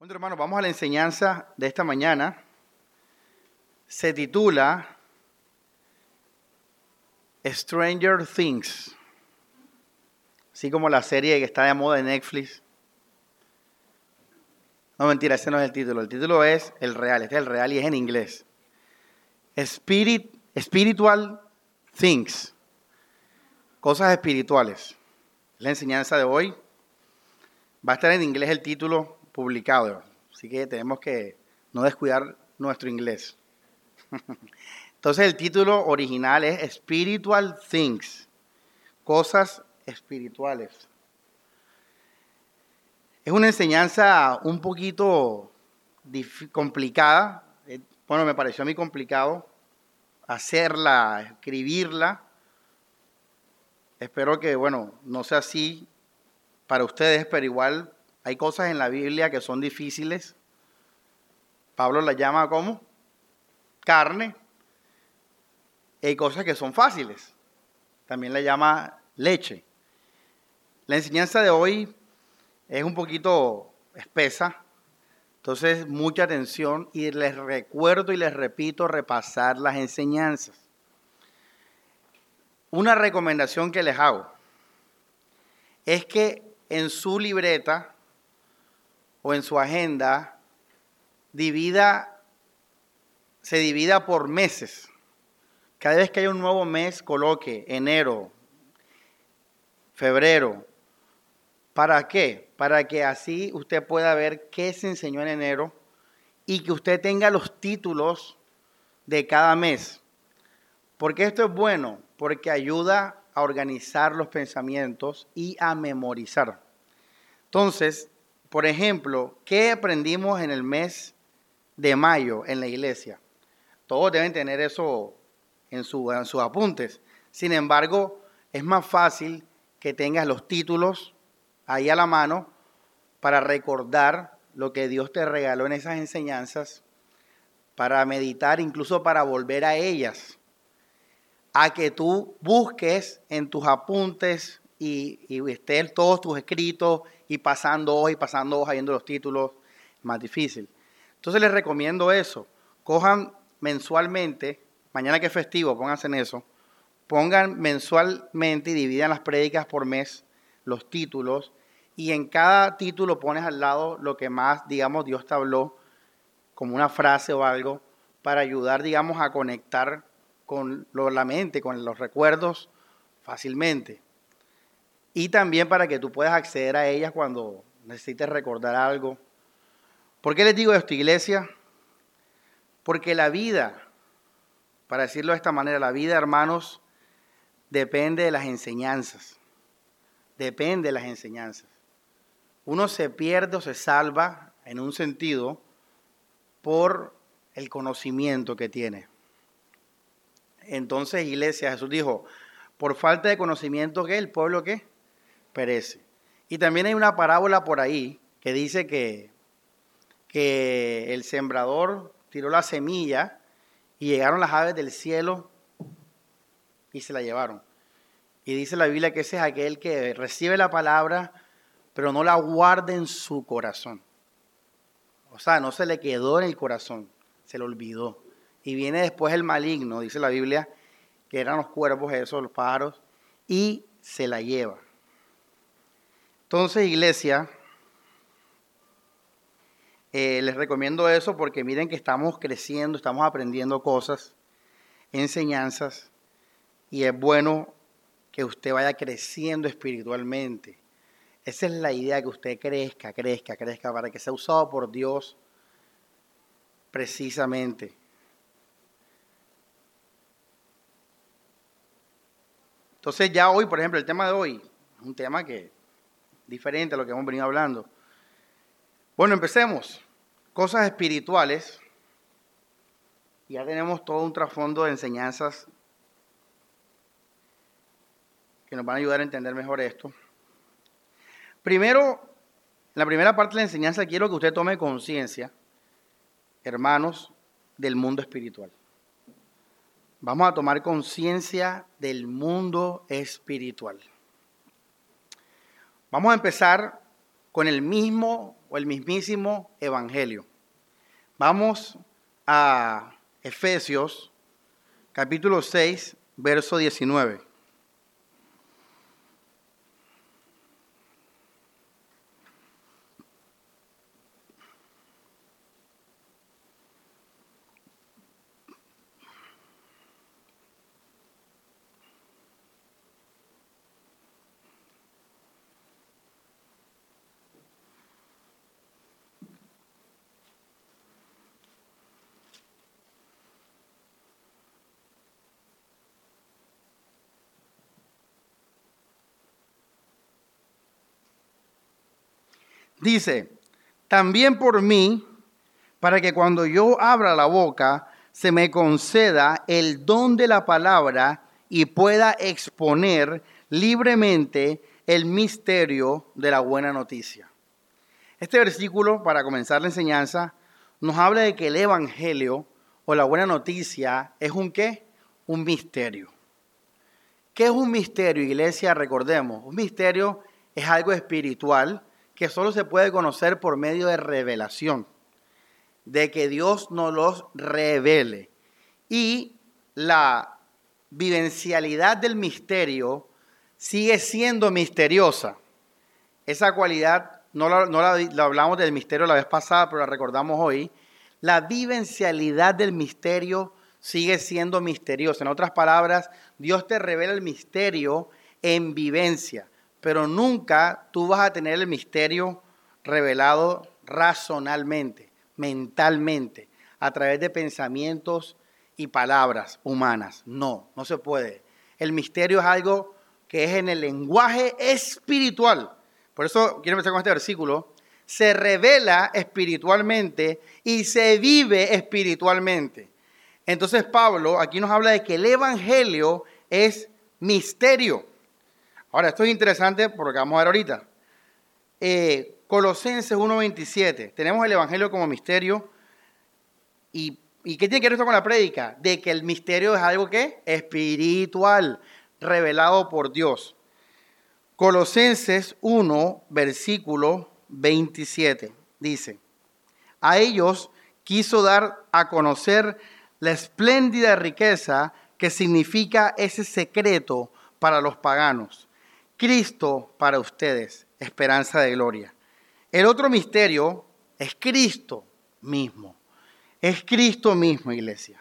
Bueno, hermanos, vamos a la enseñanza de esta mañana. Se titula Stranger Things, así como la serie que está de moda en Netflix. No, mentira, ese no es el título. El título es el real, este es el real y es en inglés. Spirit, spiritual Things, cosas espirituales. La enseñanza de hoy va a estar en inglés el título publicado. Así que tenemos que no descuidar nuestro inglés. Entonces el título original es Spiritual Things, cosas espirituales. Es una enseñanza un poquito complicada. Eh, bueno, me pareció a mí complicado hacerla, escribirla. Espero que, bueno, no sea así para ustedes, pero igual hay cosas en la Biblia que son difíciles. Pablo la llama como carne. hay cosas que son fáciles. También la llama leche. La enseñanza de hoy es un poquito espesa. Entonces, mucha atención y les recuerdo y les repito repasar las enseñanzas. Una recomendación que les hago es que en su libreta o en su agenda divida, se divida por meses. Cada vez que hay un nuevo mes, coloque enero, febrero. ¿Para qué? Para que así usted pueda ver qué se enseñó en enero y que usted tenga los títulos de cada mes. Porque esto es bueno, porque ayuda a organizar los pensamientos y a memorizar. Entonces, por ejemplo, ¿qué aprendimos en el mes de mayo en la iglesia? Todos deben tener eso en, sus apuntes. Sin embargo, es más fácil que tengas los títulos ahí a la mano para recordar lo que Dios te regaló en esas enseñanzas, para meditar, incluso para volver a ellas, a que tú busques en tus apuntes y, y todos tus escritos y pasando hojas y pasando hojas viendo los títulos, más difícil. Entonces les recomiendo eso. Cojan mensualmente, mañana que es festivo, pónganse en eso. Pongan mensualmente y dividan las prédicas por mes, los títulos, y en cada título pones al lado lo que más, digamos, Dios te habló, como una frase o algo, para ayudar, digamos, a conectar con la mente, con los recuerdos fácilmente y también para que tú puedas acceder a ellas cuando necesites recordar algo. ¿Por qué les digo esto, iglesia? Porque la vida, para decirlo de esta manera, la vida, hermanos, depende de las enseñanzas. Depende de las enseñanzas. Uno se pierde o se salva, en un sentido, por el conocimiento que tiene. Entonces, iglesia, Jesús dijo, por falta de conocimiento, ¿qué? ¿El pueblo qué? Perece. Y también hay una parábola por ahí que dice que, que el sembrador tiró la semilla y llegaron las aves del cielo y se la llevaron. Y dice la Biblia que ese es aquel que recibe la palabra, pero no la guarda en su corazón. O sea, no se le quedó en el corazón, se le olvidó. Y viene después el maligno, dice la Biblia, que eran los cuervos esos, los pájaros, y se la lleva. Entonces, iglesia, eh, les recomiendo eso porque miren que estamos creciendo, estamos aprendiendo cosas, enseñanzas, y es bueno que usted vaya creciendo espiritualmente. Esa es la idea, que usted crezca, crezca, crezca, para que sea usado por Dios precisamente. Entonces ya hoy, por ejemplo, el tema de hoy, es un tema que diferente a lo que hemos venido hablando. Bueno, empecemos. Cosas espirituales. Ya tenemos todo un trasfondo de enseñanzas que nos van a ayudar a entender mejor esto. Primero, en la primera parte de la enseñanza quiero que usted tome conciencia, hermanos, del mundo espiritual. Vamos a tomar conciencia del mundo espiritual. Vamos a empezar con el mismo o el mismísimo Evangelio. Vamos a Efesios capítulo 6, verso 19. Dice, también por mí, para que cuando yo abra la boca, se me conceda el don de la palabra y pueda exponer libremente el misterio de la buena noticia. Este versículo, para comenzar la enseñanza, nos habla de que el Evangelio o la buena noticia es un qué? Un misterio. ¿Qué es un misterio, iglesia? Recordemos, un misterio es algo espiritual que solo se puede conocer por medio de revelación, de que Dios nos los revele. Y la vivencialidad del misterio sigue siendo misteriosa. Esa cualidad, no, la, hablamos del misterio la vez pasada, pero la recordamos hoy. La vivencialidad del misterio sigue siendo misteriosa. En otras palabras, Dios te revela el misterio en vivencia pero nunca tú vas a tener el misterio revelado razonalmente, mentalmente, a través de pensamientos y palabras humanas. No, no se puede. El misterio es algo que es en el lenguaje espiritual. Por eso quiero empezar con este versículo. Se revela espiritualmente y se vive espiritualmente. Entonces Pablo aquí nos habla de que el Evangelio es misterio. Ahora, esto es interesante porque vamos a ver ahorita. Eh, Colosenses 1.27. Tenemos el Evangelio como misterio. ¿Y, qué tiene que ver esto con la prédica? De que el misterio es algo que espiritual, revelado por Dios. Colosenses 1, versículo 27. Dice, a ellos quiso dar a conocer la espléndida riqueza que significa ese secreto para los paganos Cristo para ustedes, esperanza de gloria. El otro misterio es Cristo mismo. Es Cristo mismo, iglesia.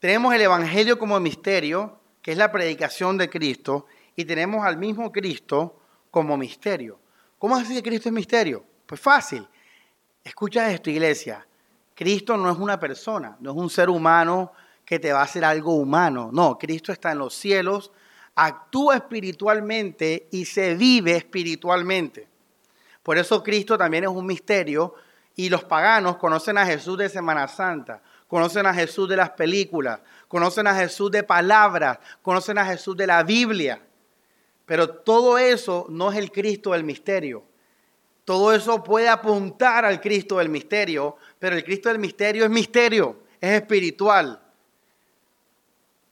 Tenemos el Evangelio como misterio, que es la predicación de Cristo, y tenemos al mismo Cristo como misterio. ¿Cómo es que Cristo es misterio? Pues fácil. Escucha esto, iglesia. Cristo no es una persona, no es un ser humano que te va a hacer algo humano. No, Cristo está en los cielos, actúa espiritualmente y se vive espiritualmente. Por eso Cristo también es un misterio y los paganos conocen a Jesús de Semana Santa, conocen a Jesús de las películas, conocen a Jesús de palabras, conocen a Jesús de la Biblia. Pero todo eso no es el Cristo del misterio. Todo eso puede apuntar al Cristo del misterio, pero el Cristo del misterio es misterio, es espiritual.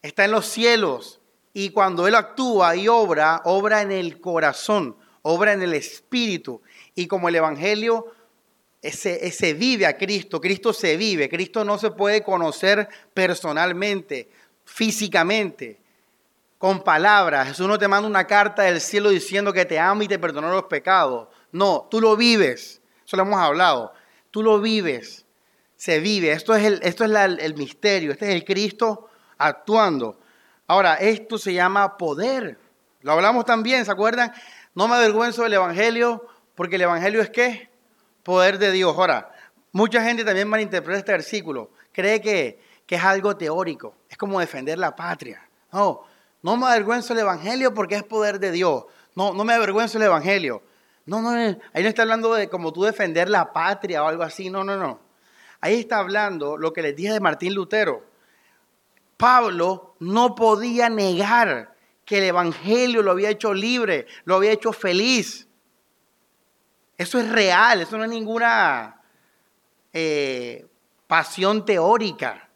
Está en los cielos, y cuando Él actúa y obra, obra en el corazón, obra en el espíritu. Y como el Evangelio se, vive a Cristo, Cristo se vive, Cristo no se puede conocer personalmente, físicamente, con palabras. Jesús no te manda una carta del cielo diciendo que te amo y te perdonó los pecados. No, tú lo vives. Eso lo hemos hablado. Tú lo vives. Se vive. Esto es el, esto es el misterio. Este es el Cristo actuando. Ahora, esto se llama poder. Lo hablamos también, ¿se acuerdan? No me avergüenzo del Evangelio, porque el Evangelio es qué? Poder de Dios. Ahora, mucha gente también malinterpreta este versículo. Cree que, que es algo teórico. Es como defender la patria. No, no me avergüenzo del Evangelio porque es poder de Dios. No, no me avergüenzo del Evangelio. No, no, ahí no está hablando de como tú defender la patria o algo así. No, no, no. Ahí está hablando lo que les dije de Martín Lutero Pablo no podía negar que el Evangelio lo había hecho libre, lo había hecho feliz. Eso es real, eso no es ninguna eh, pasión teórica,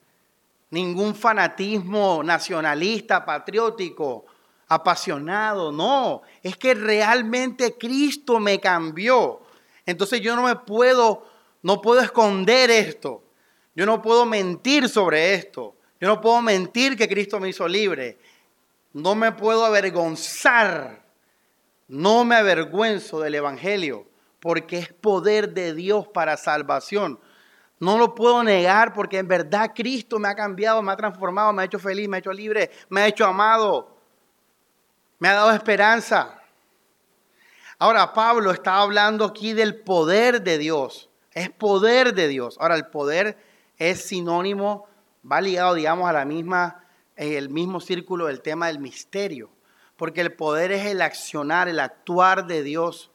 ningún fanatismo nacionalista, patriótico. apasionado, no, es que realmente Cristo me cambió. Entonces yo no me puedo, no puedo esconder esto. Yo no puedo mentir sobre esto. Yo no puedo mentir que Cristo me hizo libre. No me puedo avergonzar. No me avergüenzo del Evangelio porque es poder de Dios para salvación. No lo puedo negar porque en verdad Cristo me ha cambiado, me ha transformado, me ha hecho feliz, me ha hecho libre, me ha hecho amado, me ha dado esperanza. Ahora Pablo está hablando aquí del poder de Dios. Es poder de Dios. Ahora el poder es sinónimo, va ligado, digamos, a la misma, el mismo círculo del tema del misterio. Porque el poder es el accionar, el actuar de Dios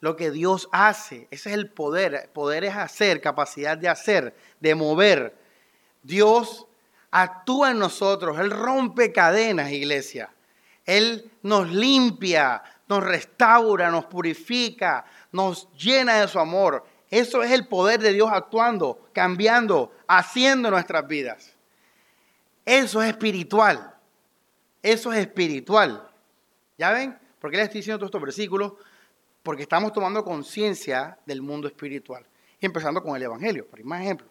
lo que Dios hace. Ese es el poder. Poder es hacer, capacidad de hacer, de mover. Dios actúa en nosotros. Él rompe cadenas, iglesia. Él nos limpia, nos restaura, nos purifica, nos llena de su amor. Eso es el poder de Dios actuando, cambiando, haciendo nuestras vidas. Eso es espiritual. Eso es espiritual. ¿Ya ven? ¿Por qué les estoy diciendo todos estos versículos? porque estamos tomando conciencia del mundo espiritual. Y empezando con el Evangelio, por más ejemplo.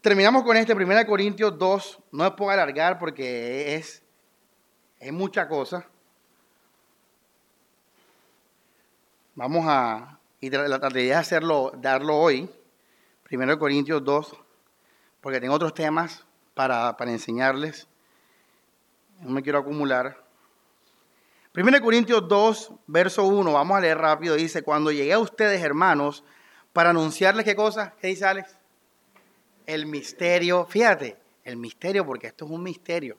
Terminamos con este 1 Corintios 2, no me puedo alargar porque es, es mucha cosa. Vamos a, y la de hacerlo, darlo hoy, 1 Corintios 2, porque tengo otros temas para, para enseñarles. No me quiero acumular. 1 Corintios 2, verso 1, vamos a leer rápido, dice, cuando llegué a ustedes, hermanos, para anunciarles qué cosa, ¿qué dice Alex? El misterio, fíjate, el misterio, porque esto es un misterio,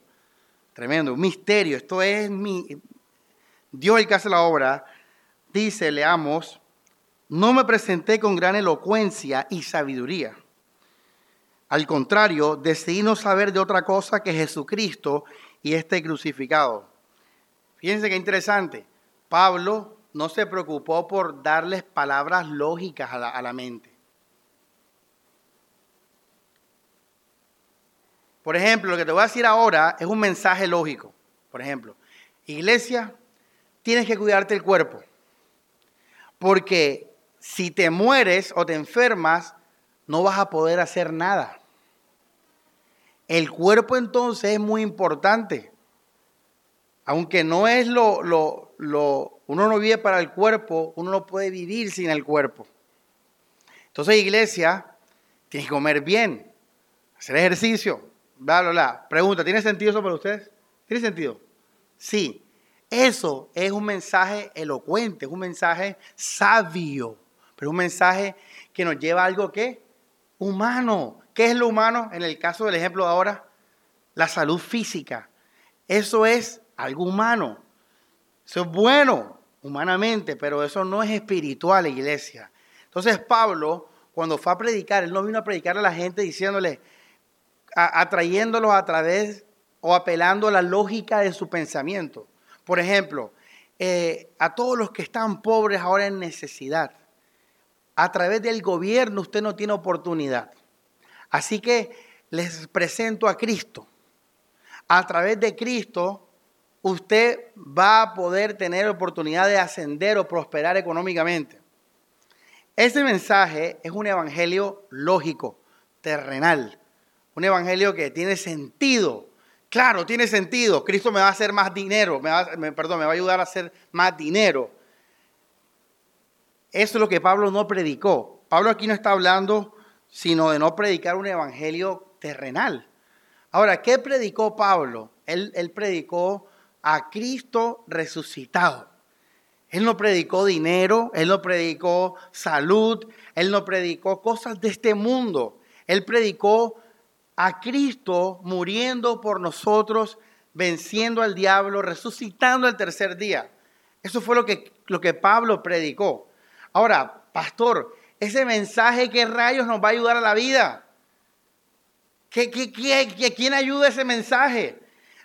tremendo, un misterio, esto es mi, Dios el que hace la obra, dice, leamos, no me presenté con gran elocuencia y sabiduría. Al contrario, decidí no saber de otra cosa que Jesucristo y este crucificado. Fíjense qué interesante. Pablo no se preocupó por darles palabras lógicas a la, a la mente. Por ejemplo, lo que te voy a decir ahora es un mensaje lógico. Por ejemplo, iglesia, tienes que cuidarte el cuerpo. Porque si te mueres o te enfermas, no vas a poder hacer nada. El cuerpo entonces es muy importante aunque no es lo, lo, lo, uno no vive para el cuerpo, uno no puede vivir sin el cuerpo. Entonces, iglesia, tienes que comer bien, hacer ejercicio, bla, bla, bla. Pregunta, ¿tiene sentido eso para ustedes? ¿Tiene sentido? Sí. Eso es un mensaje elocuente, es un mensaje sabio, pero un mensaje que nos lleva a algo que humano. ¿Qué es lo humano? En el caso del ejemplo de ahora, la salud física. Eso es algo humano. Eso es bueno humanamente, pero eso no es espiritual, iglesia. Entonces Pablo, cuando fue a predicar, él no vino a predicar a la gente diciéndole, atrayéndolos a través o apelando a la lógica de su pensamiento. Por ejemplo, eh, a todos los que están pobres ahora en necesidad, a través del gobierno usted no tiene oportunidad. Así que les presento a Cristo. A través de Cristo usted va a poder tener oportunidad de ascender o prosperar económicamente. Ese mensaje es un evangelio lógico, terrenal, un evangelio que tiene sentido. Claro, tiene sentido. Cristo me va a hacer más dinero, me perdón, me va a ayudar a hacer más dinero. Eso es lo que Pablo no predicó. Pablo aquí no está hablando sino de no predicar un evangelio terrenal. Ahora, ¿qué predicó Pablo? Él, él predicó a Cristo resucitado. Él no predicó dinero, Él no predicó salud, Él no predicó cosas de este mundo. Él predicó a Cristo muriendo por nosotros, venciendo al diablo, resucitando el tercer día. Eso fue lo que, lo que Pablo predicó. Ahora, pastor, ese mensaje, ¿qué rayos nos va a ayudar a la vida? ¿Qué, qué, qué, quién ayuda ese mensaje?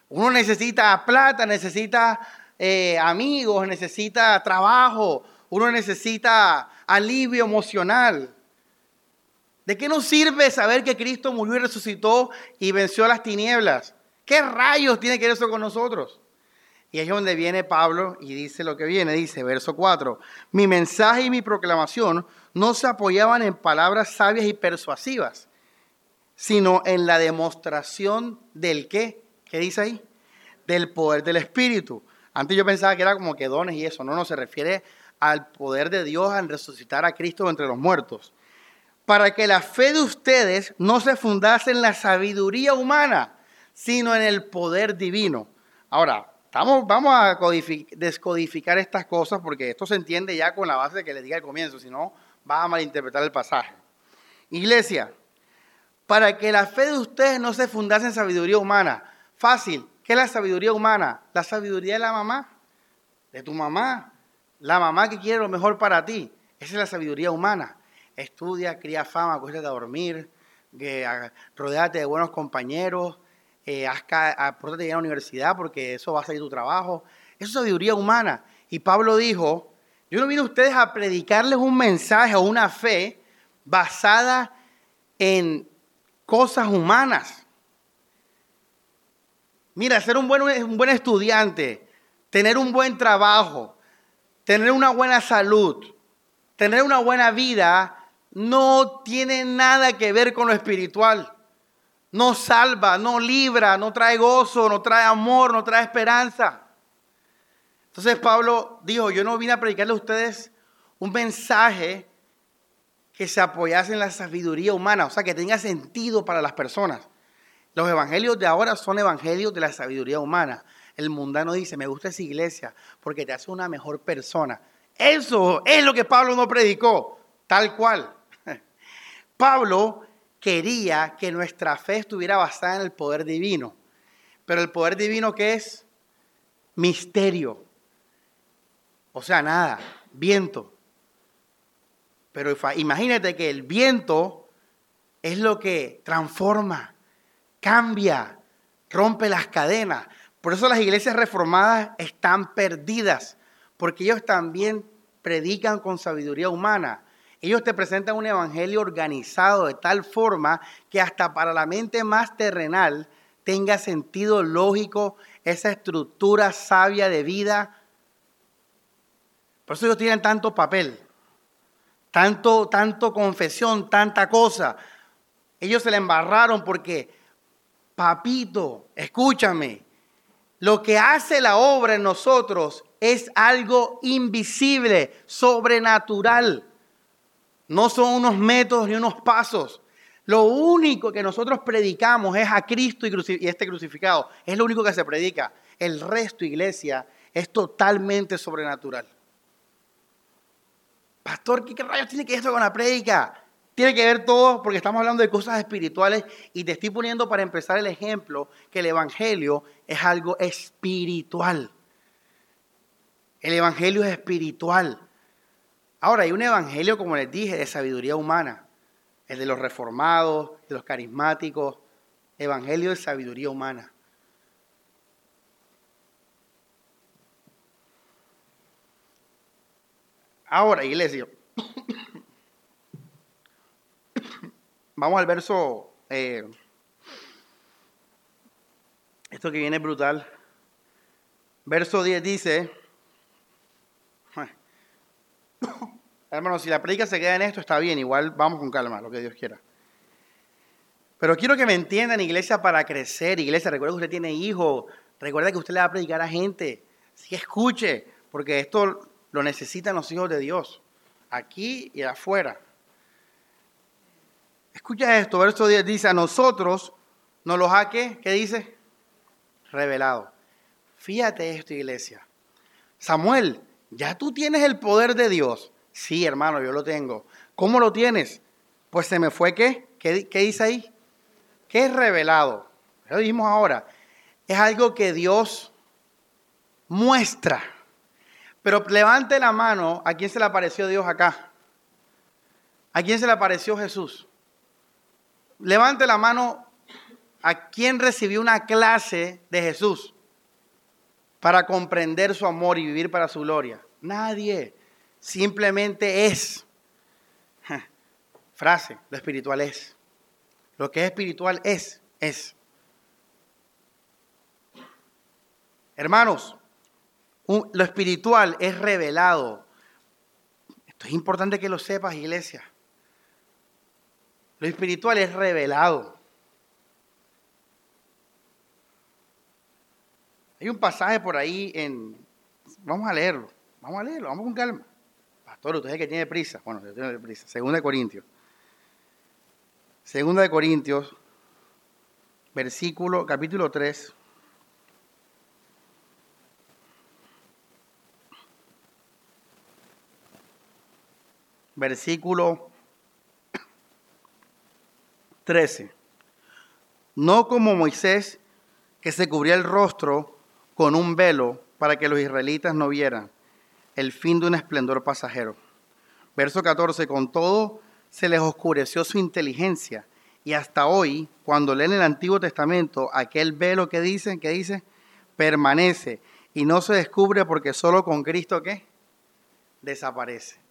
Uno necesita plata, necesita eh, amigos, necesita trabajo, uno necesita alivio emocional. ¿De qué nos sirve saber que Cristo murió y resucitó y venció las tinieblas? ¿Qué rayos tiene que ver eso con nosotros? Y es donde viene Pablo y dice lo que viene, dice, verso 4, mi mensaje y mi proclamación no se apoyaban en palabras sabias y persuasivas, sino en la demostración del qué, ¿qué dice ahí? Del poder del Espíritu. Antes yo pensaba que era como que dones y eso, no, no, se refiere al poder de Dios al resucitar a Cristo entre los muertos. Para que la fe de ustedes no se fundase en la sabiduría humana, sino en el poder divino. Ahora, vamos a descodificar estas cosas porque esto se entiende ya con la base que le diga al comienzo, si no, va a malinterpretar el pasaje. Iglesia, para que la fe de ustedes no se fundase en sabiduría humana. Fácil, ¿qué es la sabiduría humana? La sabiduría de la mamá, de tu mamá, la mamá que quiere lo mejor para ti. Esa es la sabiduría humana. Estudia, cría fama, acuéstate a dormir, que, rodeate de buenos compañeros, eh, haz, a ir a la universidad porque eso va a salir tu trabajo. Eso es sabiduría humana. Y Pablo dijo, yo no vine a ustedes a predicarles un mensaje o una fe basada en cosas humanas. Mira, ser un buen, un buen estudiante, tener un buen trabajo, tener una buena salud, tener una buena vida, no tiene nada que ver con lo espiritual. No salva, no libra, no trae gozo, no trae amor, no trae esperanza. Entonces Pablo dijo, yo no vine a predicarle a ustedes un mensaje que se apoyase en la sabiduría humana, o sea, que tenga sentido para las personas. Los evangelios de ahora son evangelios de la sabiduría humana. El mundano dice, me gusta esa iglesia porque te hace una mejor persona. Eso es lo que Pablo no predicó, tal cual. Pablo quería que nuestra fe estuviera basada en el poder divino. Pero el poder divino ¿qué es? Misterio. O sea, nada, viento. Pero imagínate que el viento es lo que transforma, cambia, rompe las cadenas. Por eso las iglesias reformadas están perdidas, porque ellos también predican con sabiduría humana. Ellos te presentan un evangelio organizado de tal forma que hasta para la mente más terrenal tenga sentido lógico esa estructura sabia de vida. Por eso ellos tienen tanto papel tanto, tanto confesión, tanta cosa. Ellos se le embarraron porque, papito, escúchame, lo que hace la obra en nosotros es algo invisible, sobrenatural. No son unos métodos ni unos pasos. Lo único que nosotros predicamos es a Cristo y, este crucificado. Es lo único que se predica. El resto, iglesia, es totalmente sobrenatural. Pastor, ¿qué, rayos tiene que ver esto con la prédica? Tiene que ver todo porque estamos hablando de cosas espirituales y te estoy poniendo para empezar el ejemplo que el Evangelio es algo espiritual. El Evangelio es espiritual. Ahora, hay un Evangelio, como les dije, de sabiduría humana. El de los reformados, de los carismáticos. Evangelio de sabiduría humana. Ahora, iglesia, vamos al verso, eh, esto que viene brutal. Verso 10 dice, hermano, si la predica se queda en esto, está bien, igual vamos con calma, lo que Dios quiera. Pero quiero que me entiendan, iglesia, para crecer. Iglesia, recuerda que usted tiene hijos. Recuerda que usted le va a predicar a gente. Así que escuche, porque esto lo necesitan los hijos de Dios, aquí y afuera. Escucha esto, verso 10 dice, a nosotros nos los ha ¿qué? ¿Qué dice? Revelado. Fíjate esto, iglesia. Samuel, ya tú tienes el poder de Dios. Sí, hermano, yo lo tengo. ¿Cómo lo tienes? Pues se me fue qué? ¿Qué, dice ahí? ¿Qué es revelado? Lo dijimos ahora. Es algo que Dios muestra. Pero levante la mano a quién se le apareció Dios acá. ¿A quién se le apareció Jesús? Levante la mano a quién recibió una clase de Jesús para comprender su amor y vivir para su gloria. Nadie. Simplemente es. Frase, lo espiritual es. Lo que es espiritual es, es. Hermanos, lo espiritual es revelado. Esto es importante que lo sepas, iglesia. Lo espiritual es revelado. Hay un pasaje por ahí en... Vamos a leerlo, vamos a leerlo, vamos con calma. Pastor, usted es que tiene prisa. Bueno, yo tengo prisa. Segunda de Corintios. Segunda de Corintios, versículo, capítulo 3. Versículo 13. No como Moisés, que se cubría el rostro con un velo para que los israelitas no vieran el fin de un esplendor pasajero. Verso 14. Con todo se les oscureció su inteligencia. Y hasta hoy, cuando leen el Antiguo Testamento, aquel velo que dicen, que dice, permanece y no se descubre porque solo con Cristo, ¿qué? Desaparece.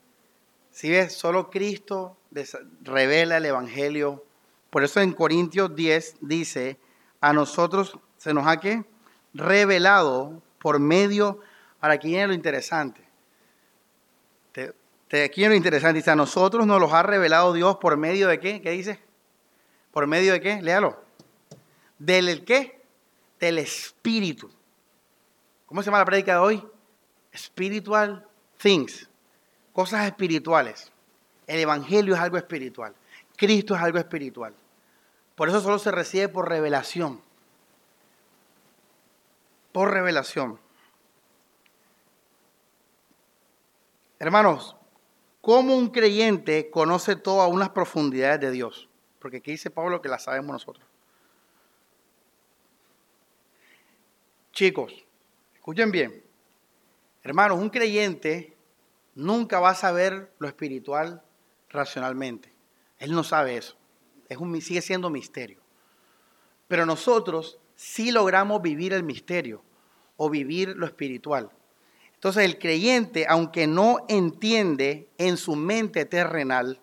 Si ves, solo Cristo revela el Evangelio. Por eso en Corintios 10 dice, a nosotros se nos ha que revelado por medio, ahora aquí viene lo interesante, aquí viene lo interesante, dice, a nosotros nos los ha revelado Dios por medio de qué, ¿qué dice? ¿Por medio de qué? Léalo. ¿Del qué? Del Espíritu. ¿Cómo se llama la prédica de hoy? Spiritual things. Cosas espirituales. El Evangelio es algo espiritual. Cristo es algo espiritual. Por eso solo se recibe por revelación. Revelación. Hermanos, ¿cómo un creyente conoce todas unas profundidades de Dios? Porque aquí dice Pablo que la sabemos nosotros. Chicos, escuchen bien. Hermanos, un creyente nunca va a saber lo espiritual racionalmente. Él no sabe eso. Es un, sigue siendo misterio. Pero nosotros sí logramos vivir el misterio o vivir lo espiritual. Entonces el creyente, aunque no entiende en su mente terrenal,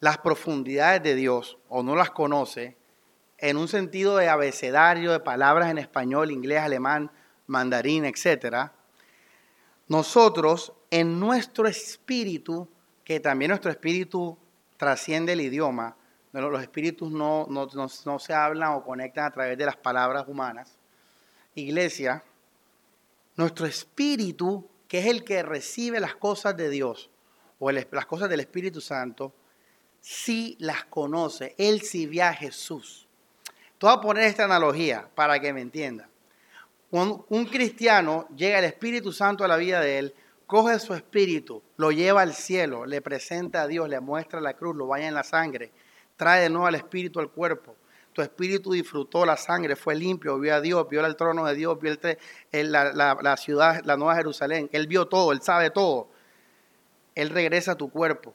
las profundidades de Dios o no las conoce, en un sentido de abecedario, de palabras en español, inglés, alemán, mandarín, etc., nosotros en nuestro espíritu, que también nuestro espíritu trasciende el idioma, los espíritus no, no, no se hablan o conectan a través de las palabras humanas, iglesia, nuestro espíritu, que es el que recibe las cosas de Dios o las cosas del Espíritu Santo, sí las conoce, él sí ve a Jesús. Te voy a poner esta analogía para que me entiendan. Cuando un cristiano llega el Espíritu Santo a la vida de él, coge su espíritu, lo lleva al cielo, le presenta a Dios, le muestra la cruz, lo baña en la sangre, trae de nuevo al espíritu al cuerpo. Tu espíritu disfrutó la sangre, fue limpio, vio a Dios, vio el trono de Dios, vio la, ciudad, la nueva Jerusalén. Él vio todo, él sabe todo. Él regresa a tu cuerpo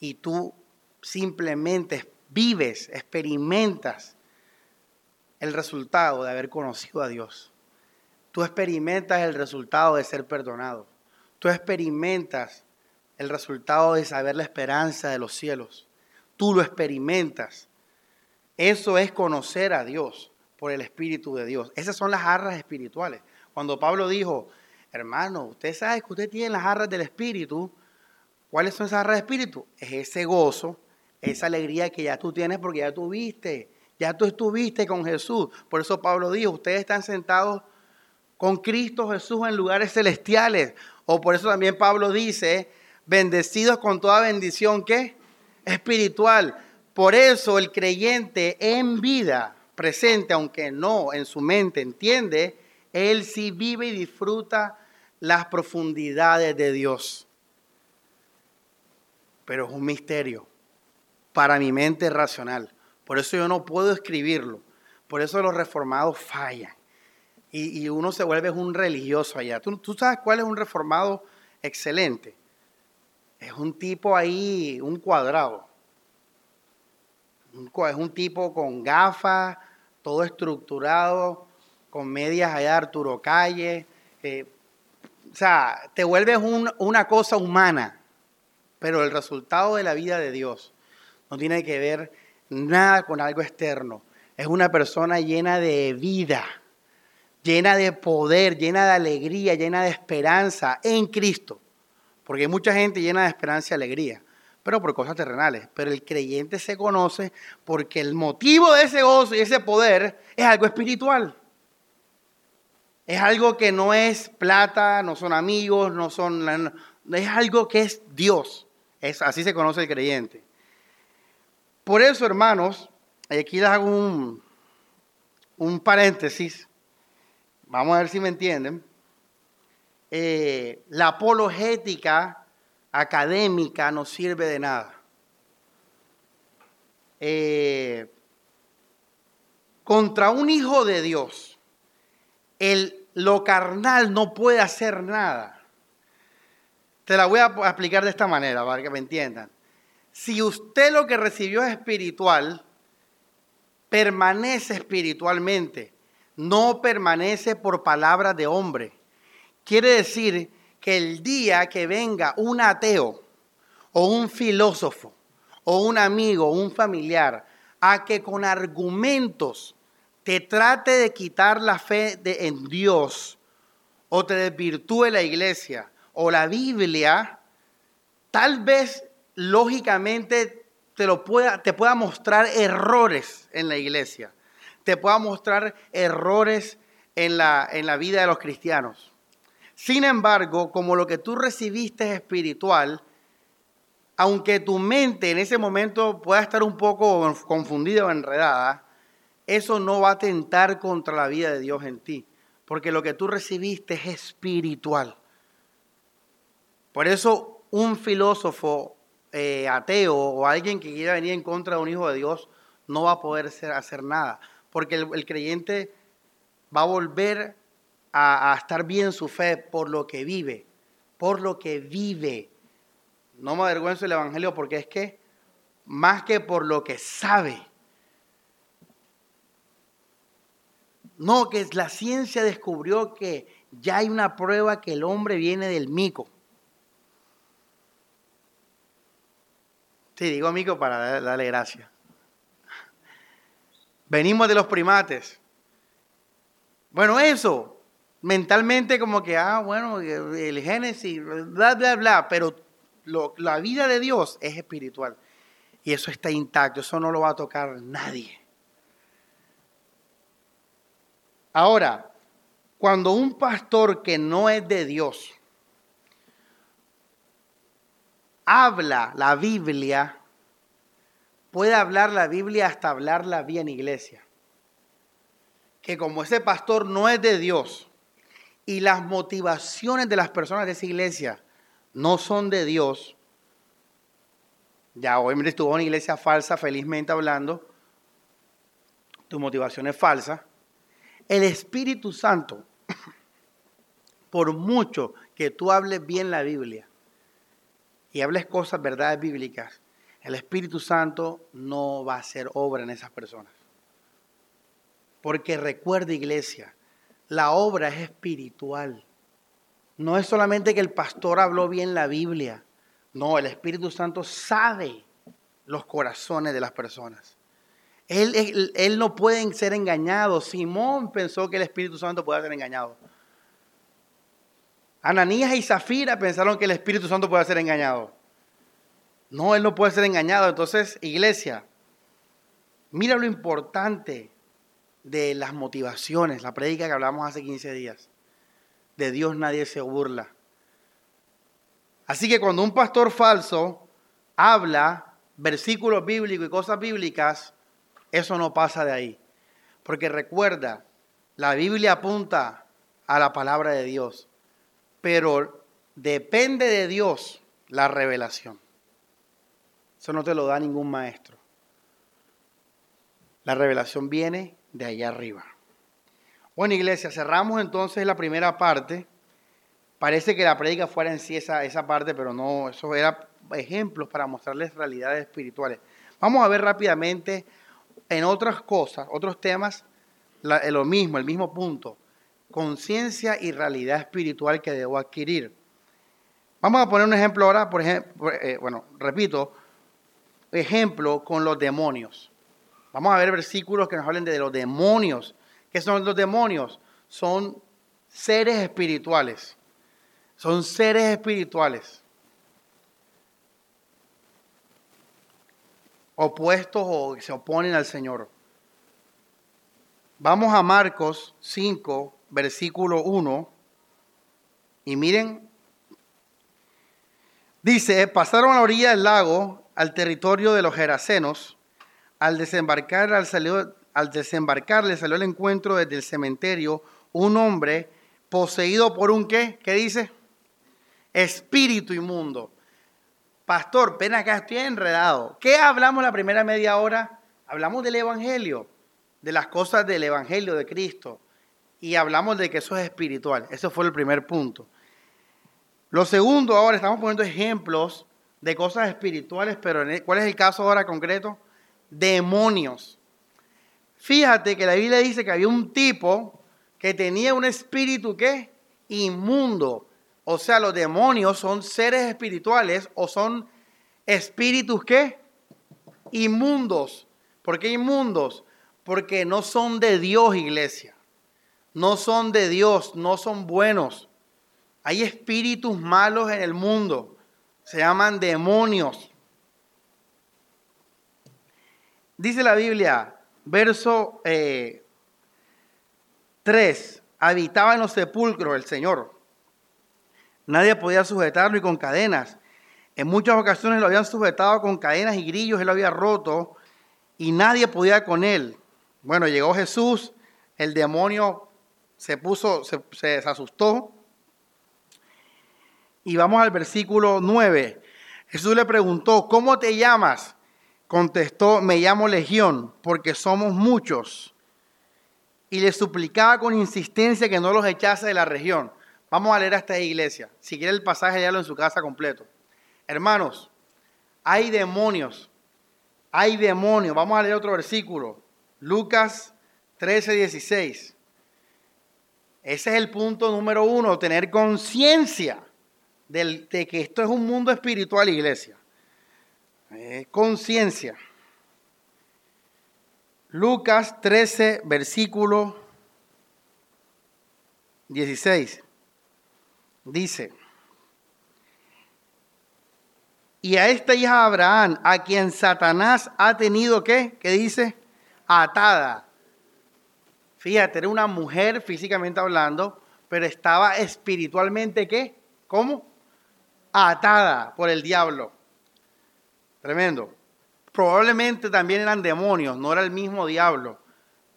y tú simplemente vives, experimentas el resultado de haber conocido a Dios. Tú experimentas el resultado de ser perdonado. Tú experimentas el resultado de saber la esperanza de los cielos. Tú lo experimentas. Eso es conocer a Dios por el Espíritu de Dios. Esas son las arras espirituales. Cuando Pablo dijo, hermano, usted sabe que usted tiene las arras del Espíritu, ¿Cuáles son esas arras de espíritu? Es ese gozo, esa alegría que ya tú tienes porque ya tuviste, ya tú estuviste con Jesús. Por eso Pablo dijo, ustedes están sentados con Cristo Jesús en lugares celestiales. O por eso también Pablo dice, bendecidos con toda bendición que espiritual. Por eso el creyente en vida presente, aunque no en su mente entiende, él sí vive y disfruta las profundidades de Dios pero es un misterio para mi mente racional. Por eso yo no puedo escribirlo. Por eso los reformados fallan. Y, uno se vuelve un religioso allá. ¿Tú, ¿Tú, sabes cuál es un reformado excelente? Es un tipo ahí, un cuadrado. Es un tipo con gafas, todo estructurado, con medias allá Arturo Calle. Eh, o sea, te vuelves una cosa humana. Pero el resultado de la vida de Dios no tiene que ver nada con algo externo. Es una persona llena de vida, llena de poder, llena de alegría, llena de esperanza en Cristo. Porque hay mucha gente llena de esperanza y alegría, pero por cosas terrenales. Pero el creyente se conoce porque el motivo de ese gozo y ese poder es algo espiritual. Es algo que no es plata, no son amigos, no son... Es algo que es Dios. Es, así se conoce el creyente. Por eso, hermanos, aquí les hago un, un paréntesis. Vamos a ver si me entienden. Eh, la apologética académica no sirve de nada. Eh, contra un hijo de Dios, el, lo carnal no puede hacer nada. Te la voy a explicar de esta manera para que me entiendan. Si usted lo que recibió es espiritual, permanece espiritualmente, no permanece por palabras de hombre. Quiere decir que el día que venga un ateo o un filósofo o un amigo o un familiar a que con argumentos te trate de quitar la fe en Dios o te desvirtúe la iglesia o la Biblia, tal vez lógicamente te, lo pueda, te pueda mostrar errores en la iglesia, te pueda mostrar errores en la, en la vida de los cristianos. Sin embargo, como lo que tú recibiste es espiritual, aunque tu mente en ese momento pueda estar un poco confundida o enredada, eso no va a tentar contra la vida de Dios en ti, porque lo que tú recibiste es espiritual. Por eso un filósofo eh, ateo o alguien que quiera venir en contra de un hijo de Dios no va a poder hacer nada, porque el, creyente va a volver a, estar bien su fe por lo que vive, por lo que vive. No me avergüenzo el Evangelio porque es que más que por lo que sabe. No, que la ciencia descubrió que ya hay una prueba que el hombre viene del mico. Sí, digo mico para darle gracia. Venimos de los primates. Bueno, eso, mentalmente como que, ah, bueno, el Génesis, bla, bla, bla, pero la vida de Dios es espiritual. Y eso está intacto, eso no lo va a tocar nadie. Ahora, cuando un pastor que no es de Dios habla la Biblia, puede hablar la Biblia hasta hablarla bien iglesia. Que como ese pastor no es de Dios, y las motivaciones de las personas de esa iglesia no son de Dios, ya obviamente estuvo en una iglesia falsa, felizmente hablando, tu motivación es falsa, el Espíritu Santo, por mucho que tú hables bien la Biblia y hables cosas, verdades bíblicas, el Espíritu Santo no va a hacer obra en esas personas. Porque recuerda, iglesia, la obra es espiritual. No es solamente que el pastor habló bien la Biblia. No, el Espíritu Santo sabe los corazones de las personas. Él, no puede ser engañado. Simón pensó que el Espíritu Santo puede ser engañado. Ananías y Zafira pensaron que el Espíritu Santo puede ser engañado. No, él no puede ser engañado. Entonces, iglesia, mira lo importante de las motivaciones, la predica que hablamos hace 15 días. De Dios nadie se burla. Así que cuando un pastor falso habla versículos bíblicos y cosas bíblicas, eso no pasa de ahí. Porque recuerda, la Biblia apunta a la palabra de Dios, pero depende de Dios la revelación. Eso no te lo da ningún maestro. La revelación viene de allá arriba. Bueno, iglesia, cerramos entonces la primera parte. Parece que la prédica fuera en sí esa, esa parte, pero no, eso era ejemplos para mostrarles realidades espirituales. Vamos a ver rápidamente en otras cosas, otros temas, eh, lo mismo, el mismo punto. Conciencia y realidad espiritual que debo adquirir. Vamos a poner un ejemplo ahora, por ejemplo, eh, bueno, repito, ejemplo con los demonios. Vamos a ver versículos que nos hablen de los demonios. ¿Qué son los demonios? son seres espirituales. Son seres espirituales. Opuestos o que se oponen al Señor. Vamos a Marcos 5, versículo 1. Y miren, dice, pasaron a la orilla del lago, al territorio de los Gerasenos. Al desembarcar, al, al desembarcar le salió al encuentro desde el cementerio un hombre poseído por un qué, ¿qué dice? Espíritu inmundo. Pastor, pena que estoy enredado. ¿Qué hablamos la primera media hora? Hablamos del Evangelio, de las cosas del Evangelio de Cristo. Y hablamos de que eso es espiritual. Ese fue el primer punto. Lo segundo, ahora estamos poniendo ejemplos de cosas espirituales, pero ¿cuál es el caso ahora concreto? Demonios. Fíjate que la Biblia dice que había un tipo que tenía un espíritu que inmundo. O sea, los demonios son seres espirituales o son espíritus que inmundos. ¿Por qué inmundos? Porque no son de Dios, iglesia. No son de Dios, no son buenos. Hay espíritus malos en el mundo. Se llaman demonios. Dice la Biblia, verso eh, 3. Habitaba en los sepulcros el Señor. Nadie podía sujetarlo y con cadenas. En muchas ocasiones lo habían sujetado con cadenas y grillos, él lo había roto y nadie podía con él. Bueno, llegó Jesús, el demonio se puso, se, se asustó. Y vamos al versículo 9. Jesús le preguntó, ¿cómo te llamas? Contestó, me llamo Legión, porque somos muchos y le suplicaba con insistencia que no los echase de la región. Vamos a leer a esta iglesia. Si quiere el pasaje, léalo en su casa completo. Hermanos, hay demonios. Hay demonios. Vamos a leer otro versículo. Lucas 13, 16. Ese es el punto número uno, tener conciencia de que esto es un mundo espiritual, iglesia. Conciencia. Lucas 13, versículo 16. Dice, y a esta hija Abraham, a quien Satanás ha tenido, ¿qué? ¿Qué dice? Atada. Fíjate, era una mujer físicamente hablando, pero estaba espiritualmente, ¿qué? ¿Cómo? Atada por el diablo. Tremendo probablemente también eran demonios, no era el mismo diablo.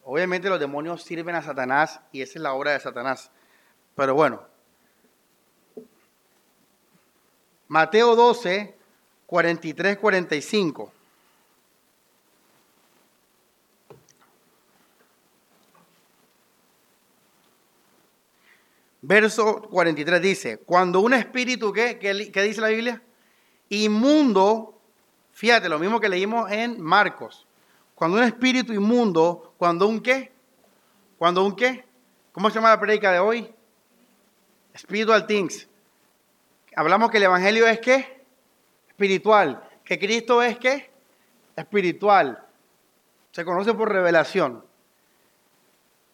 Obviamente los demonios sirven a Satanás y esa es la obra de Satanás. Pero bueno. Mateo 12, 43, 45. Verso 43 dice, cuando un espíritu, ¿qué, qué dice la Biblia? Inmundo Fíjate, lo mismo que leímos en Marcos. Cuando un espíritu inmundo, cuando un qué, cuando un qué, ¿cómo se llama la predica de hoy? Spiritual things. Hablamos que el evangelio es qué? Espiritual. Que Cristo es qué? Espiritual. Se conoce por revelación.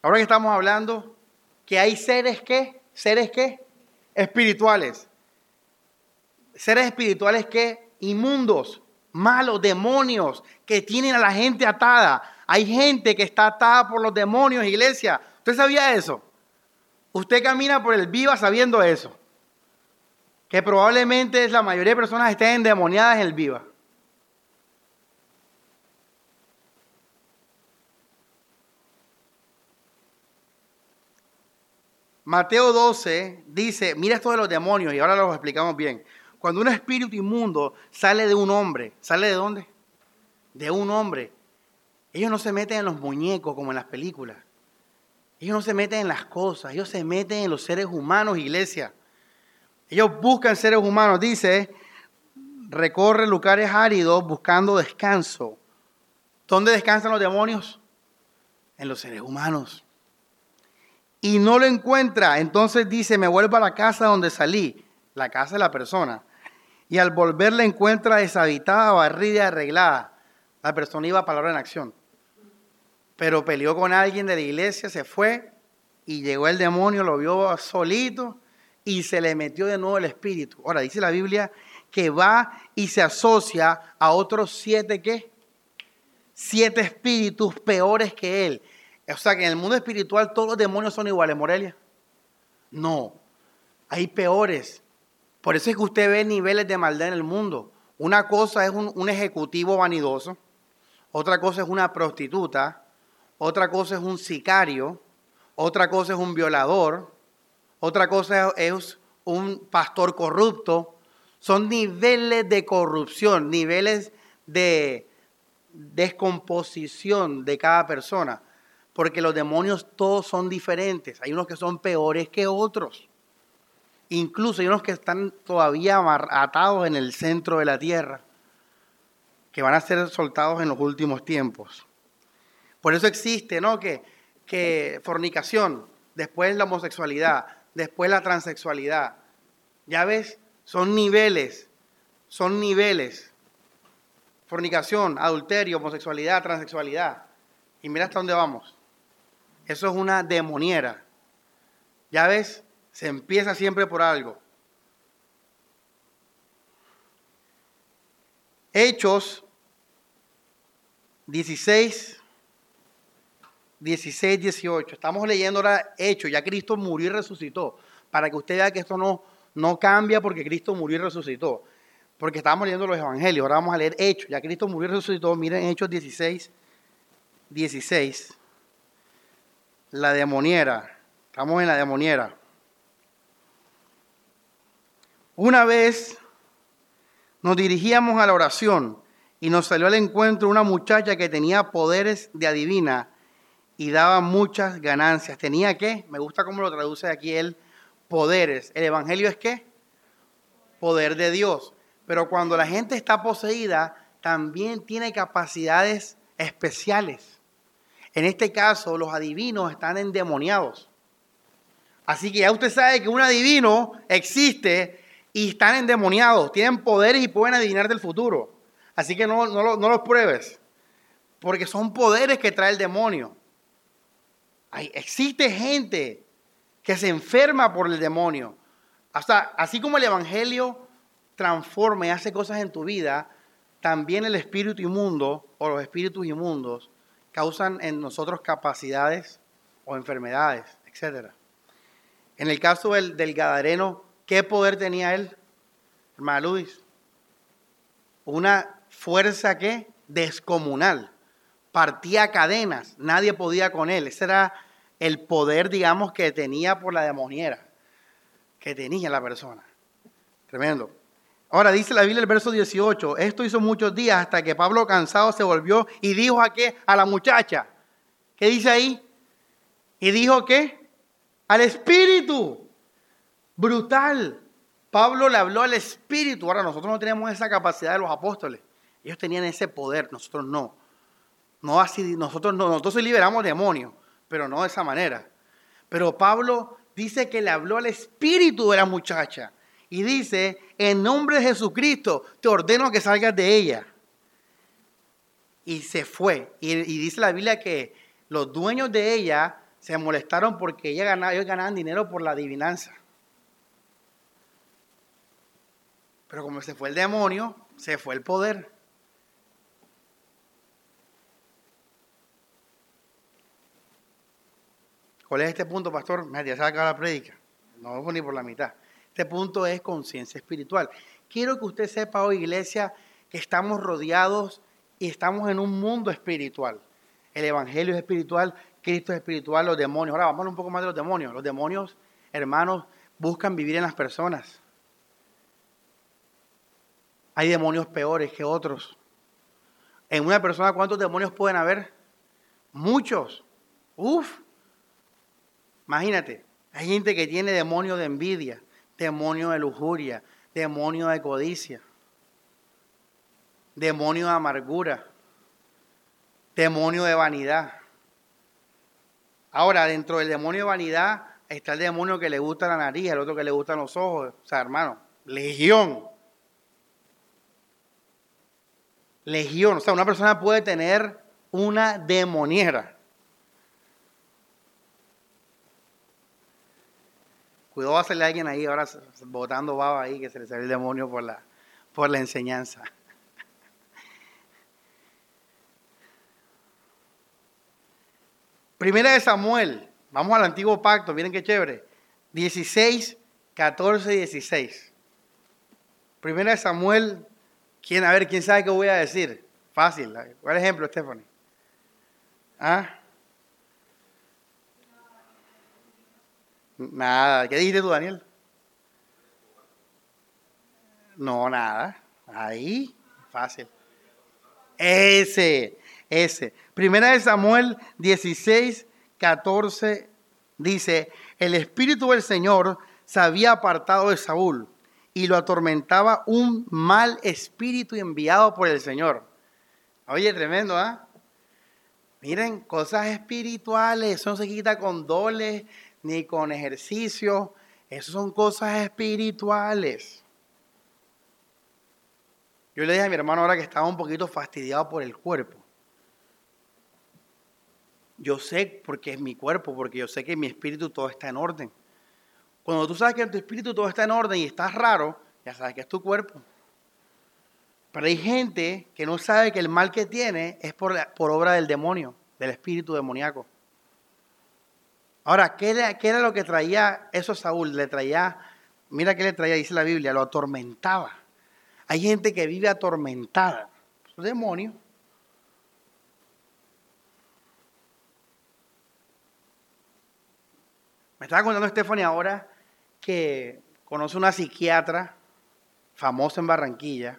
Ahora que estamos hablando que hay seres qué? seres qué? espirituales. Seres espirituales que inmundos, malos, demonios que tienen a la gente atada. Hay gente que está atada por los demonios, iglesia. ¿Usted sabía eso? Usted camina por el viva sabiendo eso. Que probablemente la mayoría de personas estén endemoniadas en el viva. Mateo 12 dice, mira esto de los demonios, y ahora lo explicamos bien. Cuando un espíritu inmundo sale de un hombre, ¿sale de dónde? De un hombre. Ellos no se meten en los muñecos como en las películas. Ellos no se meten en las cosas, ellos se meten en los seres humanos, iglesia. Ellos buscan seres humanos, dice, recorre lugares áridos buscando descanso. ¿Dónde descansan los demonios? En los seres humanos. Y no lo encuentra, entonces dice, me vuelvo a la casa donde salí, la casa de la persona y al volver la encuentra deshabitada, barrida y arreglada. La persona iba a palabra en acción. Pero peleó con alguien de la iglesia, se fue y llegó el demonio, lo vio solito y se le metió de nuevo el espíritu. Ahora dice la Biblia que va y se asocia a otros siete qué? Siete espíritus peores que él. O sea que en el mundo espiritual todos los demonios son iguales, Morelia. No, hay peores. Por eso es que usted ve niveles de maldad en el mundo. Una cosa es un, ejecutivo vanidoso, otra cosa es una prostituta, otra cosa es un sicario, otra cosa es un violador, otra cosa es un pastor corrupto. Son niveles de corrupción, niveles de descomposición de cada persona, porque los demonios todos son diferentes. Hay unos que son peores que otros. Incluso hay unos que están todavía atados en el centro de la tierra, que van a ser soltados en los últimos tiempos. Por eso existe, ¿no? Que, que fornicación, después la homosexualidad, después la transexualidad. Ya ves, son niveles, son niveles. Fornicación, adulterio, homosexualidad, transexualidad. Y mira hasta dónde vamos. Eso es una demoniera. Ya ves, se empieza siempre por algo. Hechos 16, 16, 18. Estamos leyendo ahora Hechos, ya Cristo murió y resucitó. Para que usted vea que esto no, no cambia porque Cristo murió y resucitó. Porque estábamos leyendo los evangelios, ahora vamos a leer Hechos. Ya Cristo murió y resucitó. Miren Hechos 16, 16. La demoniera. Estamos en la demoniera. Una vez nos dirigíamos a la oración y nos salió al encuentro una muchacha que tenía poderes de adivina y daba muchas ganancias. ¿Tenía qué? Me gusta cómo lo traduce aquí él, poderes. ¿El Evangelio es qué? Poder de Dios. Pero cuando la gente está poseída, también tiene capacidades especiales. En este caso, los adivinos están endemoniados. Así que ya usted sabe que un adivino existe y están endemoniados, tienen poderes y pueden adivinar del futuro. Así que no, no, los pruebes, porque son poderes que trae el demonio. Hay, existe gente que se enferma por el demonio. Hasta, así como el Evangelio transforma y hace cosas en tu vida, también el espíritu inmundo o los espíritus inmundos causan en nosotros capacidades o enfermedades, etc. En el caso del, del Gadareno, ¿Qué poder tenía él, hermano Luis? Una fuerza que descomunal. Partía cadenas, nadie podía con él. Ese era el poder, digamos, que tenía por la demoniera, que tenía la persona. Tremendo. Ahora dice la Biblia el verso 18, esto hizo muchos días hasta que Pablo cansado se volvió y dijo a qué? A la muchacha. ¿Qué dice ahí? Y dijo qué? Al espíritu brutal. Pablo le habló al Espíritu. Ahora nosotros no tenemos esa capacidad de los apóstoles. Ellos tenían ese poder, nosotros no. No así, nosotros no, nosotros liberamos demonios, pero no de esa manera. Pero Pablo dice que le habló al espíritu de la muchacha y dice, en nombre de Jesucristo, te ordeno que salgas de ella. Y se fue. Y, dice la Biblia que los dueños de ella se molestaron porque ella ganaba, ellos ganaban dinero por la adivinanza. Pero como se fue el demonio, se fue el poder. ¿Cuál es este punto, pastor? Me ya se la prédica. No vamos ni por la mitad. Este punto es conciencia espiritual. Quiero que usted sepa hoy, iglesia, que estamos rodeados y estamos en un mundo espiritual. El Evangelio es espiritual, Cristo es espiritual, los demonios. Ahora vamos a hablar un poco más de los demonios. Los demonios, hermanos, buscan vivir en las personas. Hay demonios peores que otros. En una persona, ¿cuántos demonios pueden haber? Muchos. Uf. Imagínate, hay gente que tiene demonio de envidia, demonio de lujuria, demonio de codicia, demonio de amargura, demonio de vanidad. Ahora, dentro del demonio de vanidad está el demonio que le gusta la nariz, el otro que le gustan los ojos. O sea, hermano, legión. Legión. O sea, una persona puede tener una demoniera. Cuidado va a salir alguien ahí ahora botando baba ahí que se le sale el demonio por la, por la enseñanza. Primera de Samuel, vamos al antiguo pacto, miren qué chévere. 16, 14, 16. Primera de Samuel, ¿quién, a ver, ¿quién sabe qué voy a decir? Fácil. ¿Cuál ejemplo, Stephanie? ¿Ah? Nada. ¿Qué dijiste tú, Daniel? No, nada. Ahí, fácil. Ese, ese. Primera de Samuel 16, 14 dice, el Espíritu del Señor se había apartado de Saúl y lo atormentaba un mal espíritu enviado por el Señor. Oye, tremendo, ¿ah? Miren, cosas espirituales, eso no se quita con doles ni con ejercicio, eso son cosas espirituales. Yo le dije a mi hermano ahora que estaba un poquito fastidiado por el cuerpo. Yo sé porque es mi cuerpo, porque yo sé que mi espíritu todo está en orden. Cuando tú sabes que en tu espíritu todo está en orden y estás raro, ya sabes que es tu cuerpo. Pero hay gente que no sabe que el mal que tiene es por, obra del demonio, del espíritu demoníaco. Ahora, ¿qué era, ¿qué era, lo que traía eso Saúl? Le traía, mira qué le traía, dice la Biblia, lo atormentaba. Hay gente que vive atormentada. Es demonio. Me estaba contando Stephanie ahora que conoce una psiquiatra famosa en Barranquilla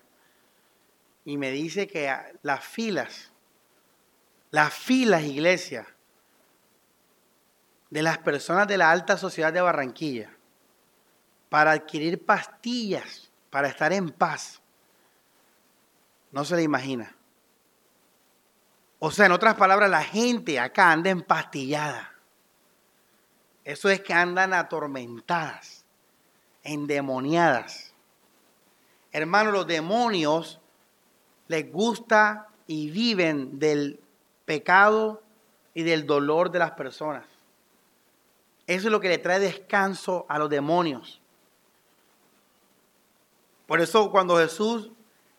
y me dice que las filas, las filas, iglesia, de las personas de la alta sociedad de Barranquilla para adquirir pastillas para estar en paz, no se le imagina. O sea, en otras palabras, la gente acá anda empastillada. Eso es que andan atormentadas, endemoniadas. Hermanos, los demonios les gusta y viven del pecado y del dolor de las personas. Eso es lo que le trae descanso a los demonios. Por eso cuando Jesús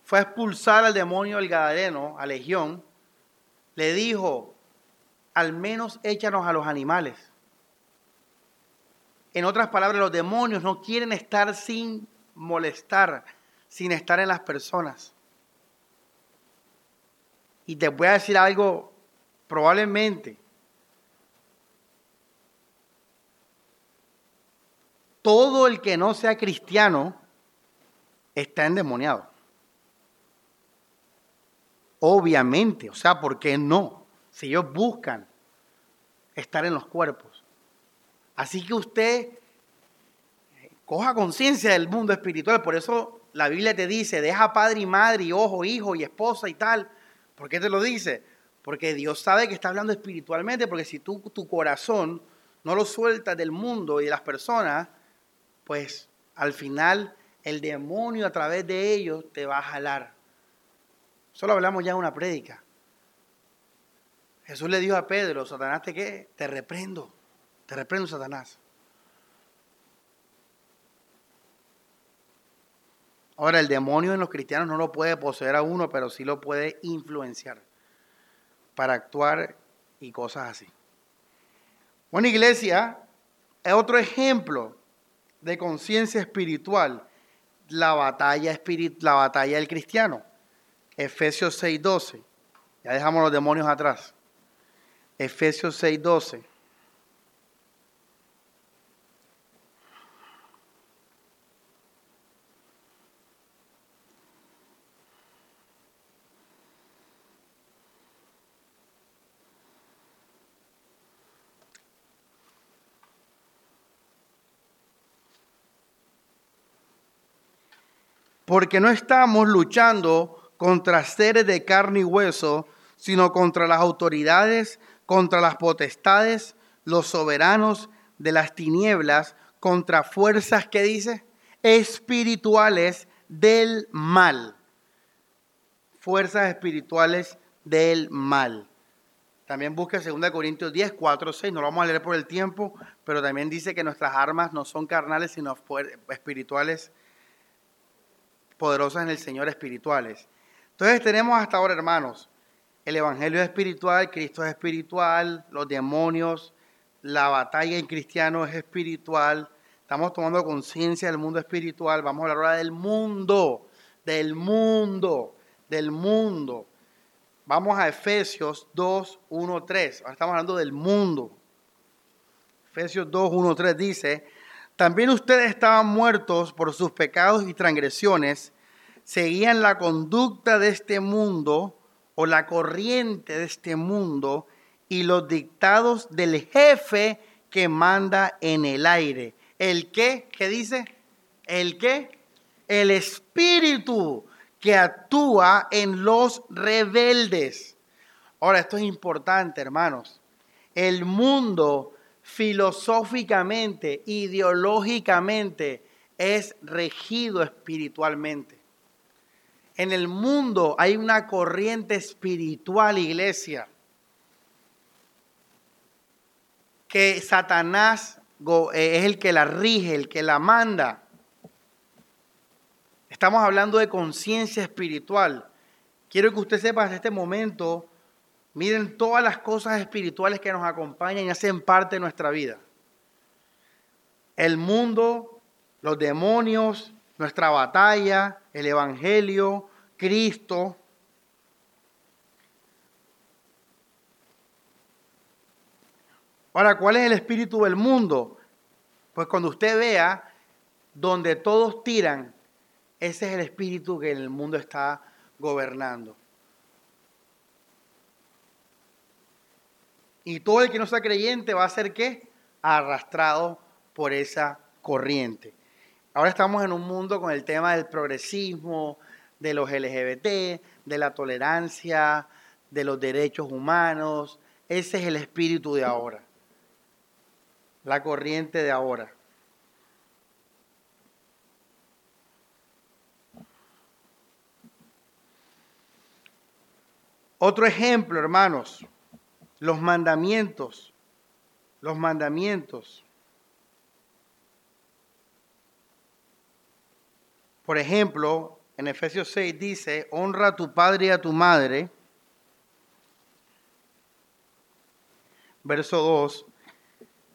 fue a expulsar al demonio del Gadareno, a Legión, le dijo, al menos échanos a los animales. En otras palabras, los demonios no quieren estar sin molestar, sin estar en las personas. Y te voy a decir algo, probablemente todo el que no sea cristiano está endemoniado. Obviamente, o sea, ¿por qué no? Si ellos buscan estar en los cuerpos. Así que usted coja conciencia del mundo espiritual. Por eso la Biblia te dice, deja padre y madre y ojo, hijo y esposa y tal. ¿Por qué te lo dice? Porque Dios sabe que está hablando espiritualmente, porque si tú tu corazón no lo sueltas del mundo y de las personas, pues al final el demonio a través de ellos te va a jalar. Solo hablamos ya de una prédica. Jesús le dijo a Pedro, Satanás te qué? Te reprendo. Te reprendo, Satanás. Ahora, el demonio en los cristianos no lo puede poseer a uno, pero sí lo puede influenciar para actuar y cosas así. Bueno, iglesia, es otro ejemplo de conciencia espiritual, la batalla, la batalla del cristiano. Efesios 6:12. Ya dejamos los demonios atrás. Efesios 6:12. Porque no estamos luchando contra seres de carne y hueso, sino contra las autoridades, contra las potestades, los soberanos de las tinieblas, contra fuerzas que dice espirituales del mal. Fuerzas espirituales del mal. También busque 2 Corintios 10, 4, 6. No lo vamos a leer por el tiempo, pero también dice que nuestras armas no son carnales, sino espirituales, poderosas en el Señor espirituales. Entonces tenemos hasta ahora, hermanos, el Evangelio es espiritual, Cristo es espiritual, los demonios, la batalla en cristiano es espiritual. Estamos tomando conciencia del mundo espiritual. Vamos a hablar ahora del mundo, del mundo, del mundo. Vamos a Efesios 2, 1, 3. Ahora estamos hablando del mundo. Efesios 2, 1, 3 dice, también ustedes estaban muertos por sus pecados y transgresiones, seguían la conducta de este mundo o la corriente de este mundo y los dictados del jefe que manda en el aire. ¿El qué? ¿Qué dice? ¿El qué? El espíritu que actúa en los rebeldes. Ahora, esto es importante, hermanos. El mundo filosóficamente, ideológicamente, es regido espiritualmente. En el mundo hay una corriente espiritual, iglesia, que Satanás eh, es el que la rige, el que la manda. Estamos hablando de conciencia espiritual. Quiero que usted sepa en este momento, miren todas las cosas espirituales que nos acompañan y hacen parte de nuestra vida. El mundo, los demonios, nuestra batalla, el Evangelio, Cristo. Ahora, ¿cuál es el espíritu del mundo? Pues cuando usted vea donde todos tiran ese es el espíritu que el mundo está gobernando. Y todo el que no sea creyente va a ser qué? Arrastrado por esa corriente. Ahora estamos en un mundo con el tema del progresismo, de los LGBT, de la tolerancia, de los derechos humanos. Ese es el espíritu de ahora. La corriente de ahora. Otro ejemplo, hermanos, los mandamientos, los mandamientos. Por ejemplo, en Efesios 6 dice, honra a tu padre y a tu madre. Verso 2,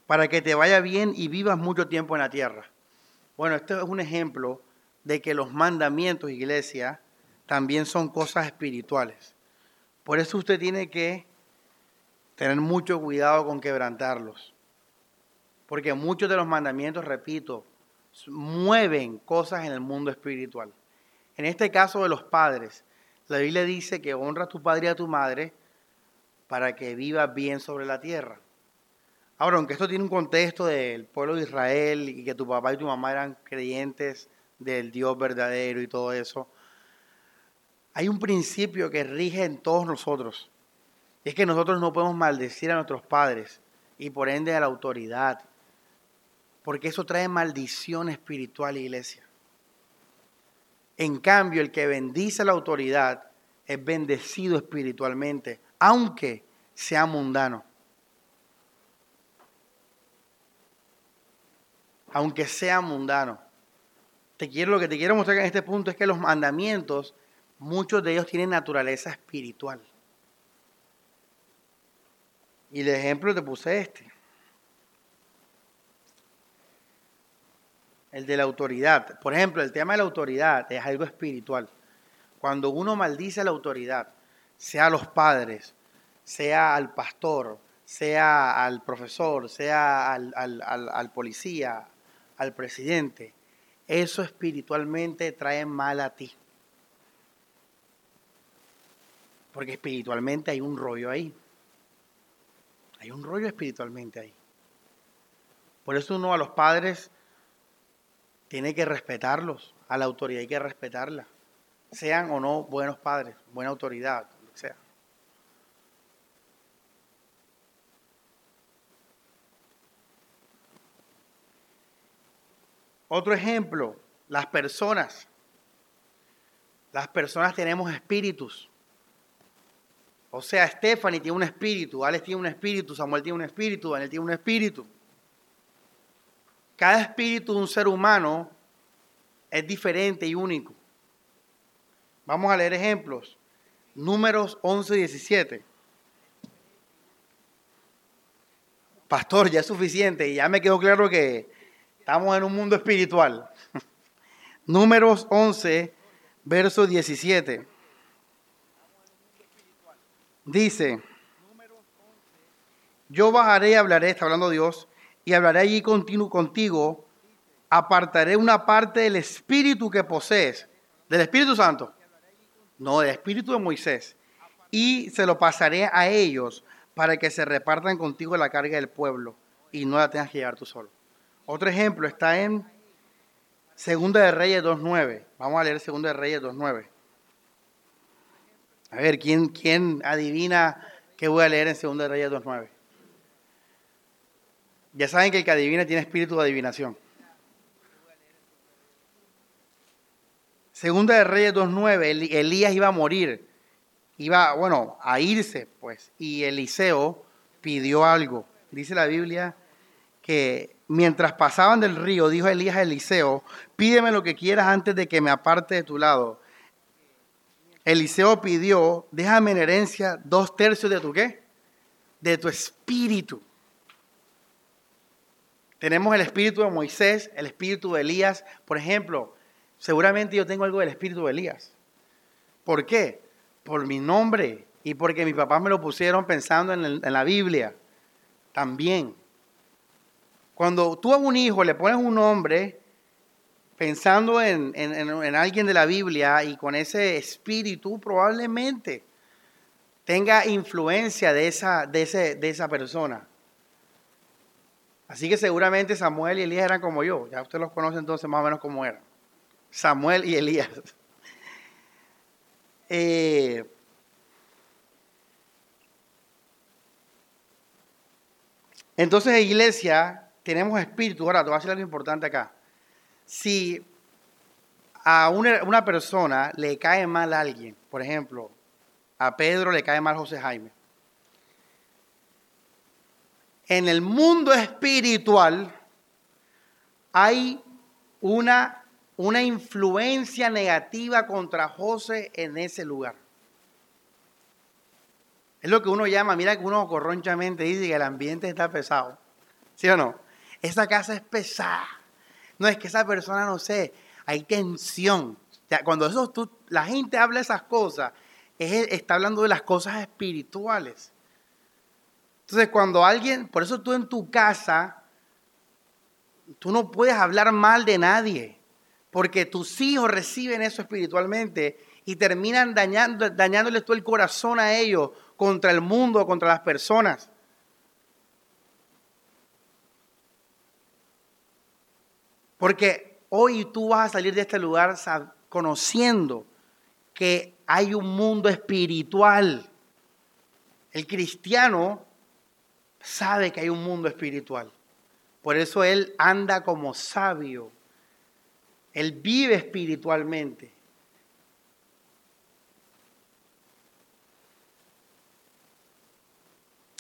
para que te vaya bien y vivas mucho tiempo en la tierra. Bueno, este es un ejemplo de que los mandamientos, iglesia, también son cosas espirituales. Por eso usted tiene que tener mucho cuidado con quebrantarlos. Porque muchos de los mandamientos, repito, mueven cosas en el mundo espiritual. En este caso de los padres, la Biblia dice que honra a tu padre y a tu madre para que vivas bien sobre la tierra. Ahora, aunque esto tiene un contexto del pueblo de Israel y que tu papá y tu mamá eran creyentes del Dios verdadero y todo eso, hay un principio que rige en todos nosotros. Es que nosotros no podemos maldecir a nuestros padres y por ende a la autoridad. Porque eso trae maldición espiritual, iglesia. En cambio, el que bendice a la autoridad es bendecido espiritualmente, aunque sea mundano. Aunque sea mundano. Te quiero, lo que te quiero mostrar en este punto es que los mandamientos muchos de ellos tienen naturaleza espiritual. Y de ejemplo te puse este. El de la autoridad. Por ejemplo, el tema de la autoridad es algo espiritual. Cuando uno maldice a la autoridad, sea a los padres, sea al pastor, sea al profesor, sea al, al policía, al presidente, eso espiritualmente trae mal a ti. Porque espiritualmente hay un rollo ahí. Hay un rollo espiritualmente ahí. Por eso uno a los padres tiene que respetarlos, a la autoridad hay que respetarla. Sean o no buenos padres, buena autoridad, lo que sea. Otro ejemplo, las personas. Las personas tenemos espíritus. O sea, Stephanie tiene un espíritu, Alex tiene un espíritu, Samuel tiene un espíritu, Daniel tiene un espíritu. Cada espíritu de un ser humano es diferente y único. Vamos a leer ejemplos. Números 11, 17. Pastor, ya es suficiente y ya me quedó claro que estamos en un mundo espiritual. Números 11, verso 17. Dice, yo bajaré y hablaré, está hablando Dios, y hablaré allí continuo contigo, apartaré una parte del espíritu que posees, del Espíritu Santo, no, del espíritu de Moisés, y se lo pasaré a ellos para que se repartan contigo la carga del pueblo y no la tengas que llevar tú solo. Otro ejemplo está en Segunda de Reyes 2.9. Vamos a leer Segunda de Reyes 2.9. A ver, ¿quién, ¿quién adivina qué voy a leer en Segunda de Reyes 2.9? Ya saben que el que adivina tiene espíritu de adivinación. Segunda de Reyes 2.9, Elías iba a morir, iba, bueno, a irse, pues, y Eliseo pidió algo. Dice la Biblia que mientras pasaban del río, dijo Elías a Eliseo, pídeme lo que quieras antes de que me aparte de tu lado. Eliseo pidió, déjame en herencia dos tercios de tu qué? De tu espíritu. Tenemos el espíritu de Moisés, el espíritu de Elías. Por ejemplo, seguramente yo tengo algo del espíritu de Elías. ¿Por qué? Por mi nombre y porque mis papás me lo pusieron pensando en, en la Biblia. También. Cuando tú a un hijo le pones un nombre, pensando en, alguien de la Biblia y con ese espíritu, probablemente tenga influencia de esa, de, ese, de esa persona. Así que seguramente Samuel y Elías eran como yo. Ya usted los conoce entonces más o menos como eran. Samuel y Elías. Eh, entonces, iglesia, tenemos espíritu. Ahora, te voy a decir algo importante acá si a una, persona le cae mal a alguien, por ejemplo, a Pedro le cae mal José Jaime, en el mundo espiritual hay una, una influencia negativa contra José en ese lugar. Es lo que uno llama, mira que uno corronchamente dice que el ambiente está pesado. ¿Sí o no? Esa casa es pesada. No es que esa persona, no sé, hay tensión. cuando eso, la gente habla esas cosas, está hablando de las cosas espirituales. Entonces, cuando alguien, por eso tú en tu casa, tú no puedes hablar mal de nadie, porque tus hijos reciben eso espiritualmente y terminan dañando, dañándoles todo el corazón a ellos contra el mundo, contra las personas. Porque hoy tú vas a salir de este lugar conociendo que hay un mundo espiritual. El cristiano sabe que hay un mundo espiritual. Por eso él anda como sabio. Él vive espiritualmente.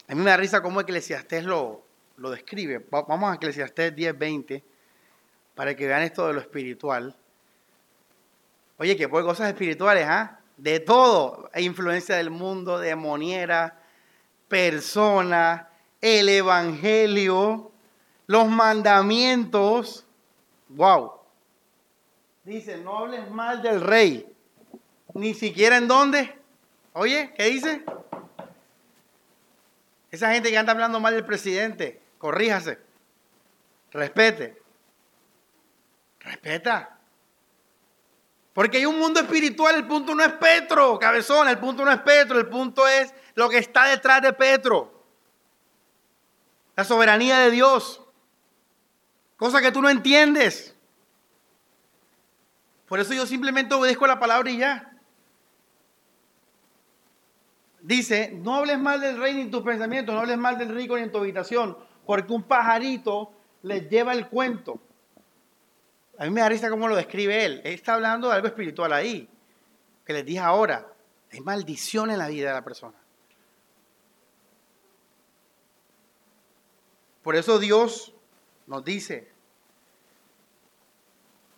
A mí me da risa cómo Eclesiastés lo, lo describe. Vamos a Eclesiastés 10:20 para que vean esto de lo espiritual. Oye, que pues cosas espirituales, ¿ah? De todo. Influencia del mundo, demoniera, persona, el evangelio, los mandamientos. ¡Wow! Dice, no hables mal del rey. Ni siquiera en dónde. Oye, ¿qué dice? Esa gente que anda hablando mal del presidente, corríjase. Respete. Respeta. Porque hay un mundo espiritual, el punto no es Petro, cabezón, el punto no es Petro, el punto es lo que está detrás de Petro. La soberanía de Dios. Cosa que tú no entiendes. Por eso yo simplemente obedezco la palabra y ya. Dice, no hables mal del rey ni en tus pensamientos, no hables mal del rico ni en tu habitación, porque un pajarito les lleva el cuento. A mí me da risa cómo lo describe él. Él está hablando de algo espiritual ahí, que les dije ahora. Hay maldición en la vida de la persona. Por eso Dios nos dice,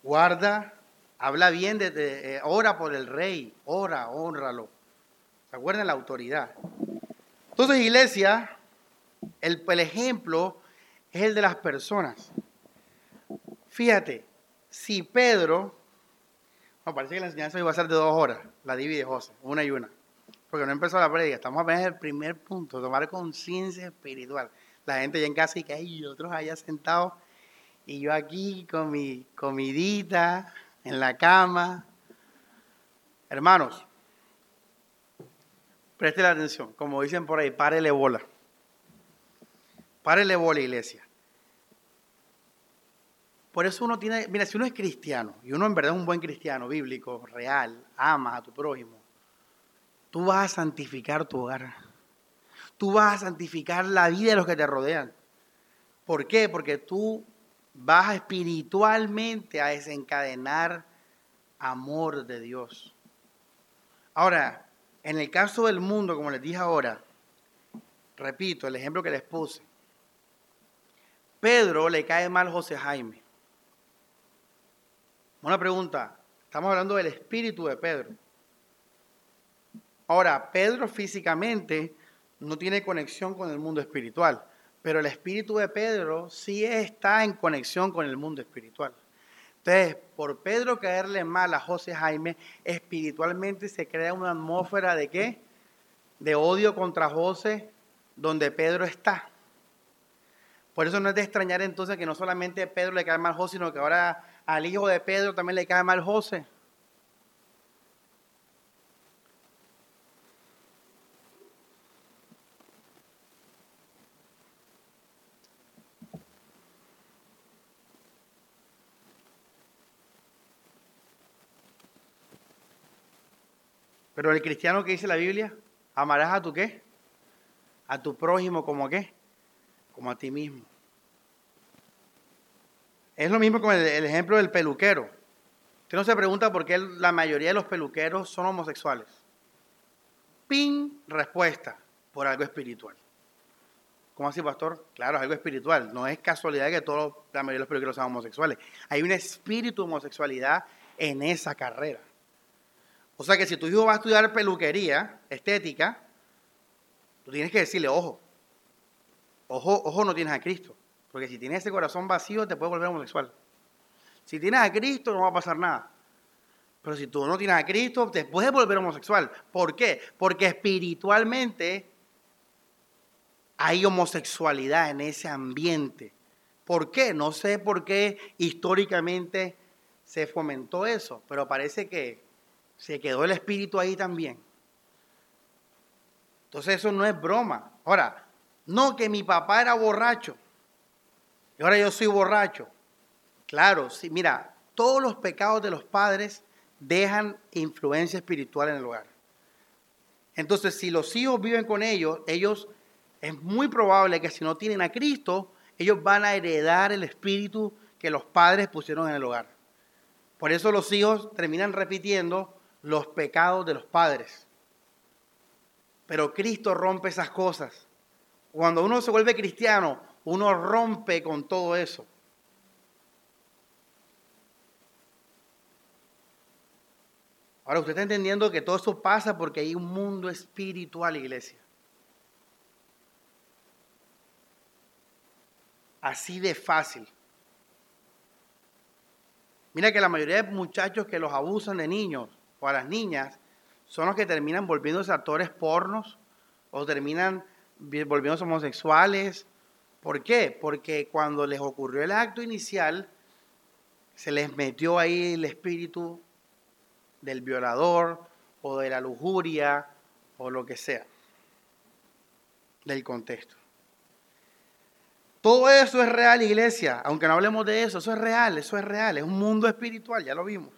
guarda, habla bien, de, de, eh, ora por el rey, ora, honralo. ¿Se acuerdan? La autoridad. Entonces, iglesia, el ejemplo es el de las personas. Fíjate, si Pedro, me parece que la enseñanza iba a ser de dos horas, la divide José, una y una, porque no empezó la predica, estamos apenas en el primer punto, tomar conciencia espiritual. La gente ya en casa y que hay otros allá sentados y yo aquí con mi comidita en la cama. Hermanos, preste la atención, como dicen por ahí, párele bola. Párele bola, iglesia. Por eso uno tiene, mira, si uno es cristiano, y uno en verdad es un buen cristiano, bíblico, real, amas a tu prójimo, tú vas a santificar tu hogar. Tú vas a santificar la vida de los que te rodean. ¿Por qué? Porque tú vas espiritualmente a desencadenar amor de Dios. Ahora, en el caso del mundo, como les dije ahora, repito el ejemplo que les puse, Pedro le cae mal José Jaime. Una pregunta, estamos hablando del espíritu de Pedro. Ahora, Pedro físicamente no tiene conexión con el mundo espiritual, pero el espíritu de Pedro sí está en conexión con el mundo espiritual. Entonces, por Pedro caerle mal a José Jaime, espiritualmente se crea una atmósfera de qué? De odio contra José, donde Pedro está. Por eso no es de extrañar entonces que no solamente Pedro le cae mal a José, sino que ahora al hijo de Pedro también le cae mal José. Pero el cristiano que dice la Biblia, amarás a tu qué? A tu prójimo como qué? Como a ti mismo. Es lo mismo con el, ejemplo del peluquero. Usted no se pregunta por qué la mayoría de los peluqueros son homosexuales. Pin, respuesta, por algo espiritual. ¿Cómo así, pastor? Claro, es algo espiritual. No es casualidad que todos, la mayoría de los peluqueros sean homosexuales. Hay un espíritu de homosexualidad en esa carrera. O sea que si tu hijo va a estudiar peluquería, estética, tú tienes que decirle, ojo, ojo, ojo, no tienes a Cristo. Porque si tienes ese corazón vacío, te puede volver homosexual. Si tienes a Cristo, no va a pasar nada. Pero si tú no tienes a Cristo, te puedes volver homosexual. ¿Por qué? Porque espiritualmente hay homosexualidad en ese ambiente. ¿Por qué? No sé por qué históricamente se fomentó eso, pero parece que se quedó el espíritu ahí también. Entonces eso no es broma. Ahora, no que mi papá era borracho. Y ahora yo soy borracho. Claro, sí, mira, todos los pecados de los padres dejan influencia espiritual en el hogar. Entonces, si los hijos viven con ellos, ellos es muy probable que si no tienen a Cristo, ellos van a heredar el espíritu que los padres pusieron en el hogar. Por eso los hijos terminan repitiendo los pecados de los padres. Pero Cristo rompe esas cosas. Cuando uno se vuelve cristiano, uno rompe con todo eso. Ahora usted está entendiendo que todo eso pasa porque hay un mundo espiritual, iglesia. Así de fácil. Mira que la mayoría de muchachos que los abusan de niños o a las niñas son los que terminan volviéndose actores pornos o terminan volviéndose homosexuales ¿Por qué? Porque cuando les ocurrió el acto inicial, se les metió ahí el espíritu del violador o de la lujuria o lo que sea del contexto. Todo eso es real, iglesia. Aunque no hablemos de eso, eso es real, eso es real. Es un mundo espiritual, ya lo vimos.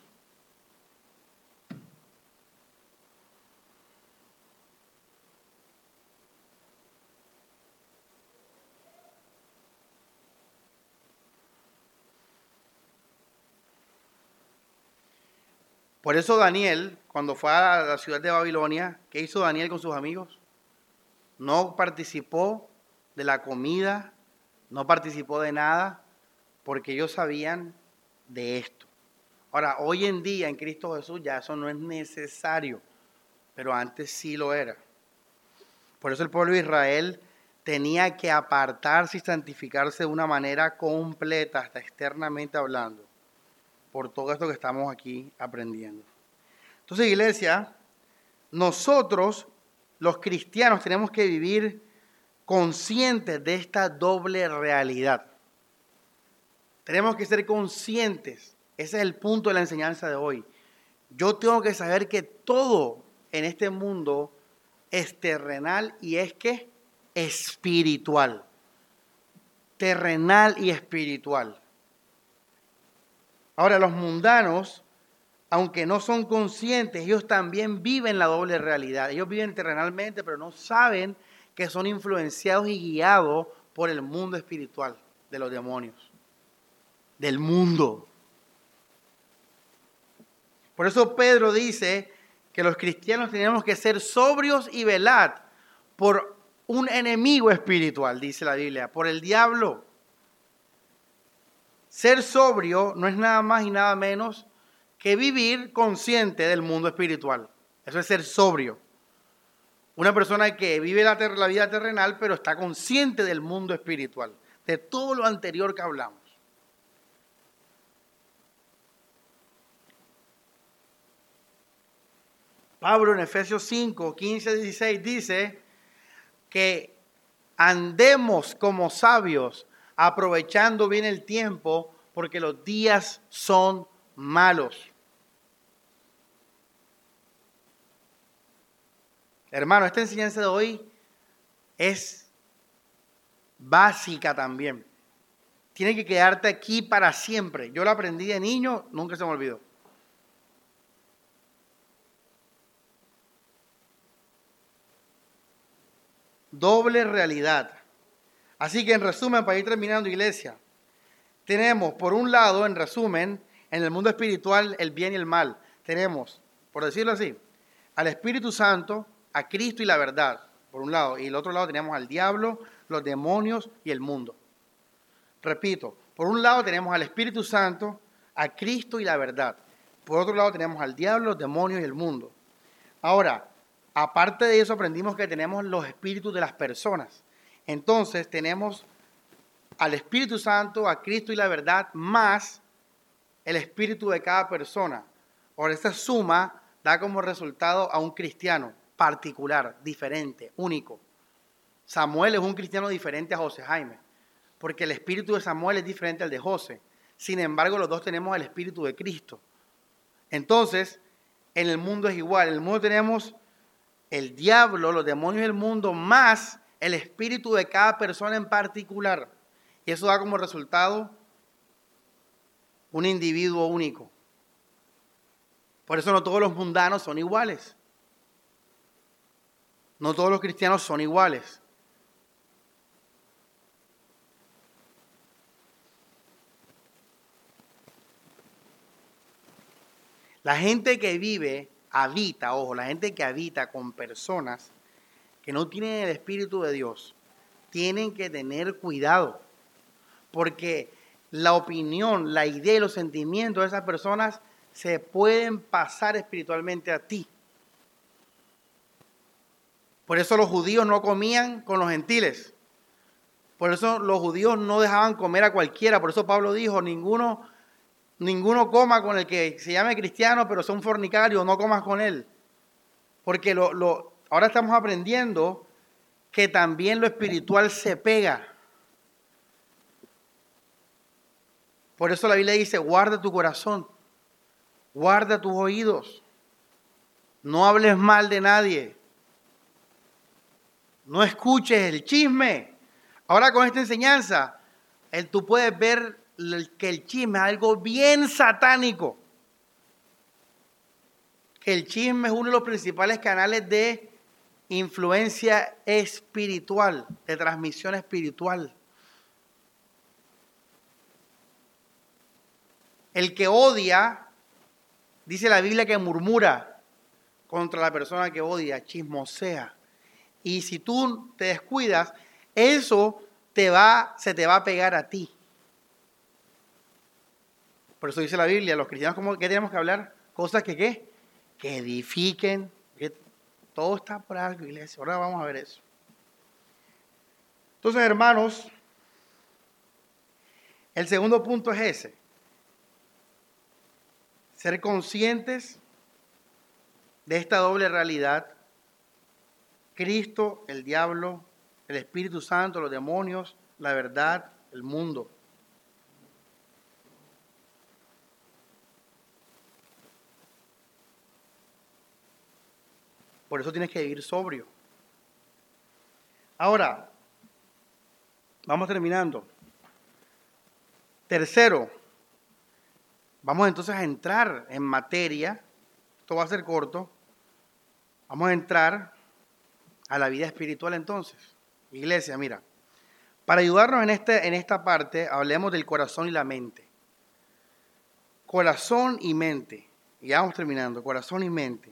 Por eso Daniel, cuando fue a la ciudad de Babilonia, ¿qué hizo Daniel con sus amigos? No participó de la comida no participó de nada porque ellos sabían de esto. Ahora, hoy en día en Cristo Jesús ya eso no es necesario, pero antes sí lo era. Por eso el pueblo de Israel tenía que apartarse y santificarse de una manera completa, hasta externamente hablando, por todo esto que estamos aquí aprendiendo. Entonces, iglesia, nosotros, los cristianos, tenemos que vivir conscientes de esta doble realidad. Tenemos que ser conscientes. Ese es el punto de la enseñanza de hoy. Yo tengo que saber que todo en este mundo es terrenal y es que espiritual. Terrenal y espiritual. Ahora, los mundanos, aunque no son conscientes, ellos también viven la doble realidad. Ellos viven terrenalmente, pero no saben que son influenciados y guiados por el mundo espiritual de los demonios del mundo. Por eso Pedro dice que los cristianos tenemos que ser sobrios y velar por un enemigo espiritual, dice la Biblia, por el diablo. Ser sobrio no es nada más y nada menos que vivir consciente del mundo espiritual. Eso es ser sobrio. Una persona que vive la, vida terrenal, pero está consciente del mundo espiritual, de todo lo anterior que hablamos. Pablo en Efesios 5, 15, 16 dice que andemos como sabios, aprovechando bien el tiempo, porque los días son malos. Hermano, esta enseñanza de hoy es básica también. Tiene que quedarte aquí para siempre. Yo la aprendí de niño, nunca se me olvidó. doble realidad. Así que en resumen, para ir terminando, iglesia, tenemos por un lado, en resumen, en el mundo espiritual el bien y el mal. Tenemos, por decirlo así, al Espíritu Santo, a Cristo y la verdad, por un lado, y el otro lado tenemos al diablo, los demonios y el mundo. Repito, por un lado tenemos al Espíritu Santo, a Cristo y la verdad. Por otro lado tenemos al diablo, los demonios y el mundo. Ahora, Aparte de eso, aprendimos que tenemos los espíritus de las personas. Entonces, tenemos al Espíritu Santo, a Cristo y la verdad, más el espíritu de cada persona. Ahora, esta suma da como resultado a un cristiano particular, diferente, único. Samuel es un cristiano diferente a José Jaime, porque el espíritu de Samuel es diferente al de José. Sin embargo, los dos tenemos el espíritu de Cristo. Entonces, en el mundo es igual. En el mundo tenemos el diablo, los demonios del mundo, más el espíritu de cada persona en particular. Y eso da como resultado un individuo único. Por eso no todos los mundanos son iguales. No todos los cristianos son iguales. La gente que vive habita, ojo, la gente que habita con personas que no tienen el Espíritu de Dios, tienen que tener cuidado, porque la opinión, la idea y los sentimientos de esas personas se pueden pasar espiritualmente a ti. Por eso los judíos no comían con los gentiles. Por eso los judíos no dejaban comer a cualquiera. Por eso Pablo dijo, ninguno ninguno coma con el que se llame cristiano, pero son fornicarios, no comas con él. Porque lo, ahora estamos aprendiendo que también lo espiritual se pega. Por eso la Biblia dice, guarda tu corazón, guarda tus oídos, no hables mal de nadie, no escuches el chisme. Ahora con esta enseñanza, tú puedes ver que el chisme es algo bien satánico. Que el chisme es uno de los principales canales de influencia espiritual, de transmisión espiritual. El que odia, dice la Biblia que murmura contra la persona que odia, chismosea. Y si tú te descuidas, eso te va, se te va a pegar a ti. Por eso dice la Biblia, los cristianos, ¿cómo, ¿qué tenemos que hablar? Cosas que, ¿qué? Que edifiquen. Todo está por algo, iglesia. Ahora vamos a ver eso. Entonces, hermanos, el segundo punto es ese. Ser conscientes de esta doble realidad. Cristo, el diablo, el Espíritu Santo, los demonios, la verdad, el mundo. Por eso tienes que vivir sobrio. Ahora, vamos terminando. Tercero, vamos entonces a entrar en materia. Esto va a ser corto. Vamos a entrar a la vida espiritual entonces. Iglesia, mira, para ayudarnos en, este, en esta parte, hablemos del corazón y la mente. Corazón y mente. Y vamos terminando. Corazón y mente.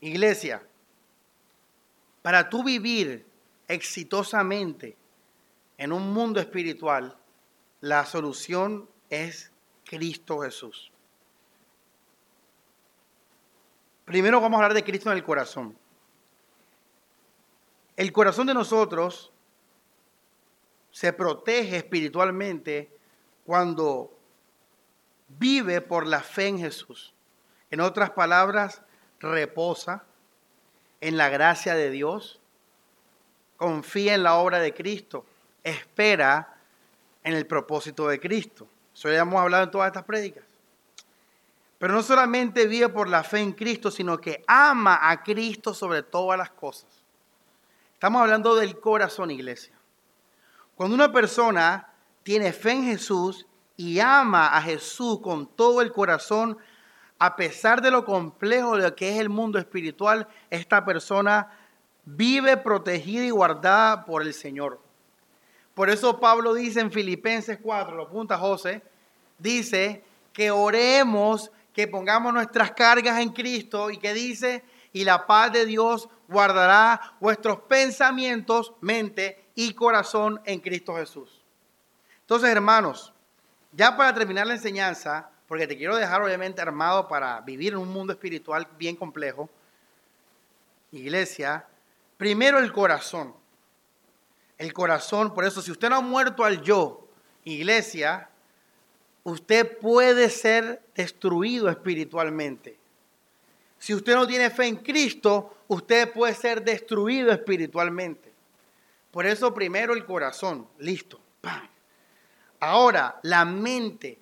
Iglesia, para tú vivir exitosamente en un mundo espiritual, la solución es Cristo Jesús. Primero vamos a hablar de Cristo en el corazón. El corazón de nosotros se protege espiritualmente cuando vive por la fe en Jesús. En otras palabras, reposa en la gracia de Dios, confía en la obra de Cristo, espera en el propósito de Cristo. Eso ya hemos hablado en todas estas prédicas. Pero no solamente vive por la fe en Cristo, sino que ama a Cristo sobre todas las cosas. Estamos hablando del corazón, iglesia. Cuando una persona tiene fe en Jesús y ama a Jesús con todo el corazón, a pesar de lo complejo de que es el mundo espiritual, esta persona vive protegida y guardada por el Señor. Por eso Pablo dice en Filipenses 4, lo apunta José, dice que oremos que pongamos nuestras cargas en Cristo y que dice, y la paz de Dios guardará vuestros pensamientos, mente y corazón en Cristo Jesús. Entonces, hermanos, ya para terminar la enseñanza, porque te quiero dejar obviamente armado para vivir en un mundo espiritual bien complejo, iglesia, primero el corazón. El corazón, por eso si usted no ha muerto al yo, iglesia, usted puede ser destruido espiritualmente. Si usted no tiene fe en Cristo, usted puede ser destruido espiritualmente. Por eso primero el corazón, listo. Ahora, la mente.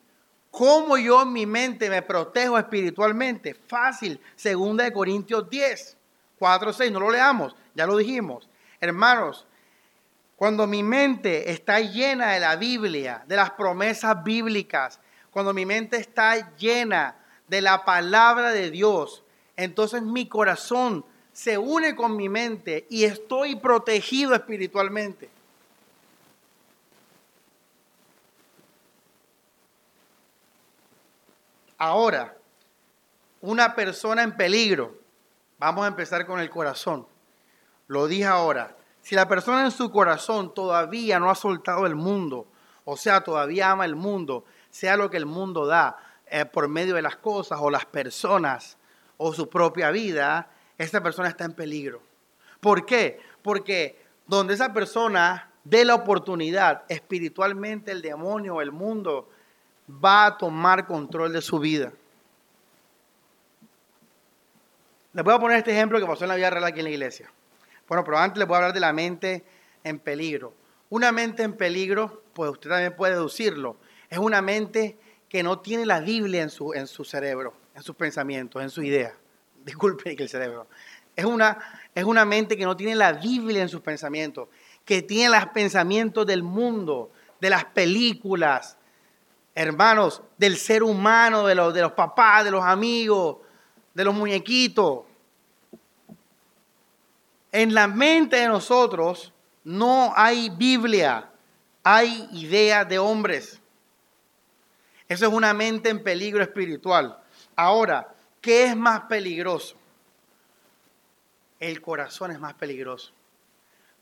¿Cómo yo en mi mente me protejo espiritualmente? Fácil. Segunda de Corintios 10, 4, 6. No lo leamos, ya lo dijimos. Hermanos, cuando mi mente está llena de la Biblia, de las promesas bíblicas, cuando mi mente está llena de la palabra de Dios, entonces mi corazón se une con mi mente y estoy protegido espiritualmente. Ahora, una persona en peligro, vamos a empezar con el corazón. Lo dije ahora, si la persona en su corazón todavía no ha soltado el mundo, o sea, todavía ama el mundo, sea lo que el mundo da eh, por medio de las cosas o las personas o su propia vida, esta persona está en peligro. ¿Por qué? Porque donde esa persona dé la oportunidad, espiritualmente el demonio o el mundo va a tomar control de su vida. Les voy a poner este ejemplo que pasó en la vida real aquí en la iglesia. Bueno, pero antes les voy a hablar de la mente en peligro. Una mente en peligro, pues usted también puede deducirlo, es una mente que no tiene la Biblia en su, en su cerebro, en sus pensamientos, en su idea. Disculpe que el cerebro. Es una, es una mente que no tiene la Biblia en sus pensamientos, que tiene los pensamientos del mundo, de las películas, hermanos, del ser humano, de los, de los papás, de los amigos, de los muñequitos. En la mente de nosotros no hay Biblia, hay ideas de hombres. Eso es una mente en peligro espiritual. Ahora, ¿Qué es más peligroso? El corazón es más peligroso.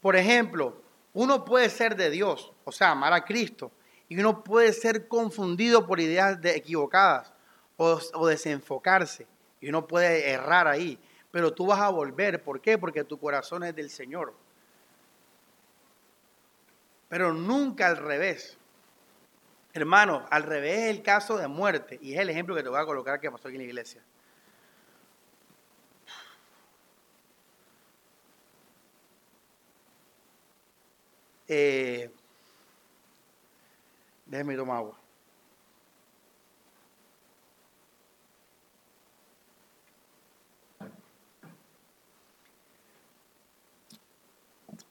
Por ejemplo, uno puede ser de Dios, o sea, amar a Cristo, y uno puede ser confundido por ideas equivocadas o, o desenfocarse, y uno puede errar ahí, pero tú vas a volver. ¿Por qué? Porque tu corazón es del Señor. Pero nunca al revés. Hermano, al revés es el caso de muerte, y es el ejemplo que te voy a colocar que pasó aquí en la iglesia. Eh, déjeme tomar agua.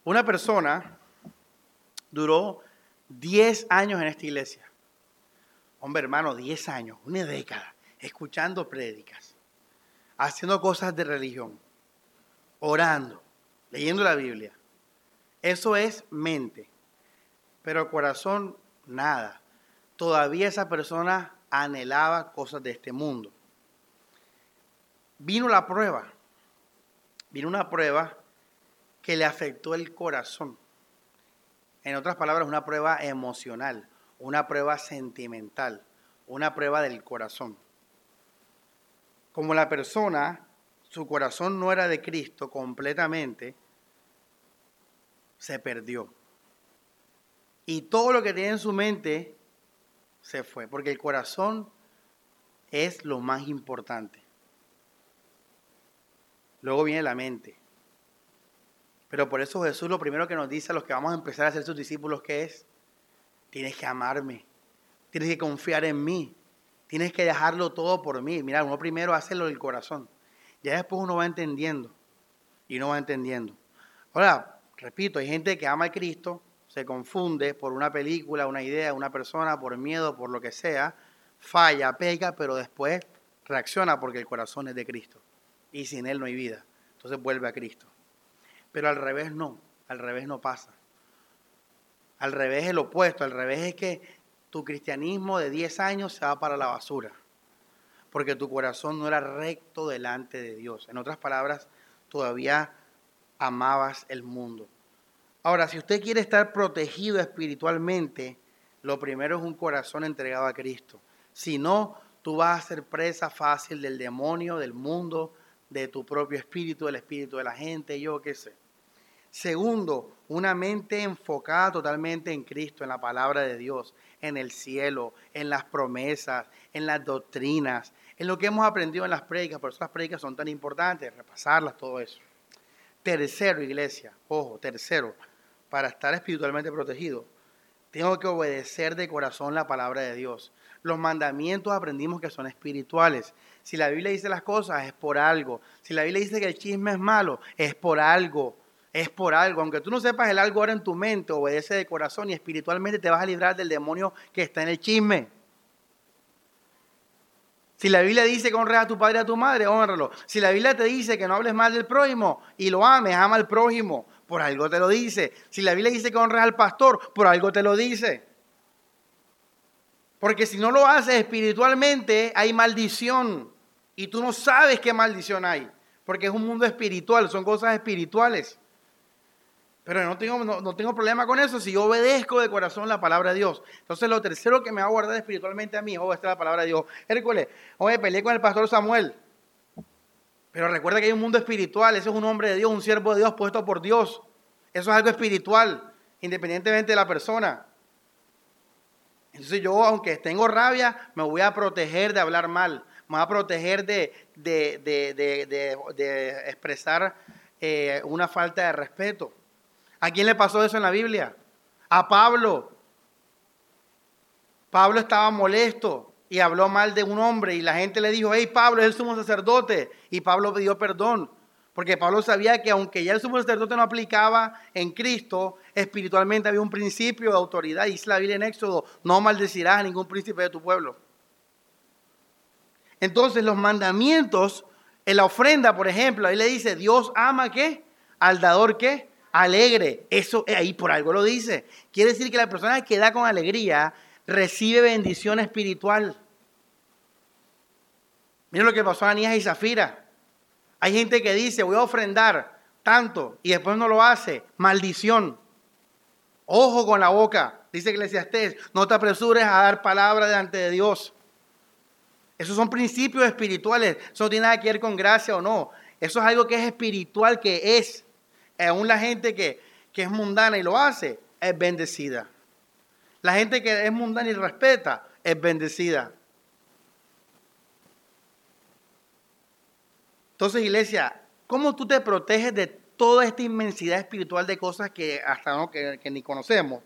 Una persona duró 10 años en esta iglesia. Hombre, hermano, 10 años, una década, escuchando prédicas, haciendo cosas de religión, orando, leyendo la Biblia. Eso es mente. Pero corazón, nada. Todavía esa persona anhelaba cosas de este mundo. Vino la prueba. Vino una prueba que le afectó el corazón. En otras palabras, una prueba emocional, una prueba sentimental, una prueba del corazón. Como la persona, su corazón no era de Cristo completamente, se perdió. Y todo lo que tiene en su mente se fue, porque el corazón es lo más importante. Luego viene la mente. Pero por eso Jesús lo primero que nos dice a los que vamos a empezar a ser sus discípulos que es, tienes que amarme, tienes que confiar en mí, tienes que dejarlo todo por mí. Mira, uno primero hace lo del corazón, ya después uno va entendiendo y uno va entendiendo. Ahora, repito, hay gente que ama a Cristo, se confunde por una película, una idea, una persona, por miedo, por lo que sea, falla, pega, pero después reacciona porque el corazón es de Cristo. Y sin Él no hay vida. Entonces vuelve a Cristo. Pero al revés no, al revés no pasa. Al revés es el opuesto, al revés es que tu cristianismo de 10 años se va para la basura. Porque tu corazón no era recto delante de Dios. En otras palabras, todavía amabas el mundo. Ahora, si usted quiere estar protegido espiritualmente, lo primero es un corazón entregado a Cristo. Si no, tú vas a ser presa fácil del demonio, del mundo, de tu propio espíritu, del espíritu de la gente, yo qué sé. Segundo, una mente enfocada totalmente en Cristo, en la palabra de Dios, en el cielo, en las promesas, en las doctrinas, en lo que hemos aprendido en las prédicas, por eso las prédicas son tan importantes, repasarlas, todo eso. Tercero, iglesia, ojo, tercero, para estar espiritualmente protegido, tengo que obedecer de corazón la palabra de Dios. Los mandamientos aprendimos que son espirituales. Si la Biblia dice las cosas, es por algo. Si la Biblia dice que el chisme es malo, es por algo. Es por algo. Aunque tú no sepas el algo ahora en tu mente, obedece de corazón y espiritualmente te vas a librar del demonio que está en el chisme. Si la Biblia dice que honres a tu padre y a tu madre, honralo. Si la Biblia te dice que no hables mal del prójimo y lo ames, ama al prójimo, por algo te lo dice. Si la Biblia dice que honres al pastor, por algo te lo dice. Porque si no lo haces espiritualmente, hay maldición. Y tú no sabes qué maldición hay. Porque es un mundo espiritual, son cosas espirituales. Pero no tengo, no, tengo problema con eso si yo obedezco de corazón la palabra de Dios. Entonces lo tercero que me va a guardar espiritualmente a mí es obedecer la palabra de Dios. Hércules, oye, peleé con el pastor Samuel. Pero recuerda que hay un mundo espiritual, ese es un hombre de Dios, un siervo de Dios puesto por Dios. Eso es algo espiritual, independientemente de la persona. Entonces yo, aunque tengo rabia, me voy a proteger de hablar mal, me voy a proteger de, de, expresar eh, una falta de respeto. ¿A quién le pasó eso en la Biblia? A Pablo. Pablo estaba molesto y habló mal de un hombre y la gente le dijo, hey Pablo es el sumo sacerdote. Y Pablo pidió perdón. Porque Pablo sabía que aunque ya el sumo sacerdote no aplicaba en Cristo, espiritualmente había un principio de autoridad. Dice la Biblia en Éxodo, no maldecirás a ningún príncipe de tu pueblo. Entonces los mandamientos, en la ofrenda, por ejemplo, ahí le dice, Dios ama qué? Al dador qué? alegre. Eso eh, ahí por algo lo dice. Quiere decir que la persona que da con alegría recibe bendición espiritual. Miren lo que pasó a Anías y Zafira. Hay gente que dice, voy a ofrendar tanto y después no lo hace. Maldición. Ojo con la boca. Dice Eclesiastés, no te apresures a dar palabra delante de Dios. Esos son principios espirituales. Eso no tiene nada que ver con gracia o no. Eso es algo que es espiritual, que es. Aún la gente que, que es mundana y lo hace, es bendecida. La gente que es mundana y respeta, es bendecida. Entonces, iglesia, ¿cómo tú te proteges de toda esta inmensidad espiritual de cosas que hasta no, que, ni conocemos?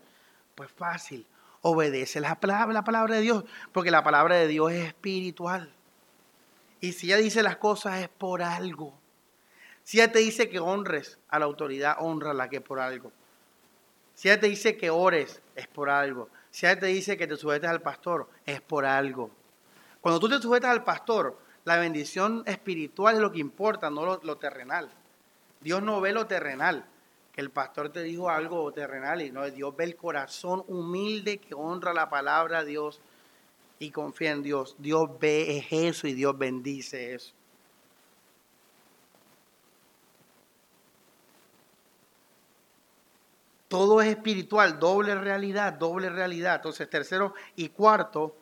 Pues fácil, obedece la palabra, la palabra de Dios, porque la palabra de Dios es espiritual. Y si ella dice las cosas es por algo. Si ella te dice que honres a la autoridad, honra que por algo. Si ella te dice que ores, es por algo. Si ella te dice que te sujetes al pastor, es por algo. Cuando tú te sujetas al pastor, la bendición espiritual es lo que importa, no lo, terrenal. Dios no ve lo terrenal, que el pastor te dijo algo terrenal, y no, Dios ve el corazón humilde que honra la palabra de Dios y confía en Dios. Dios ve eso y Dios bendice eso. Todo es espiritual, doble realidad, doble realidad. Entonces, tercero y cuarto,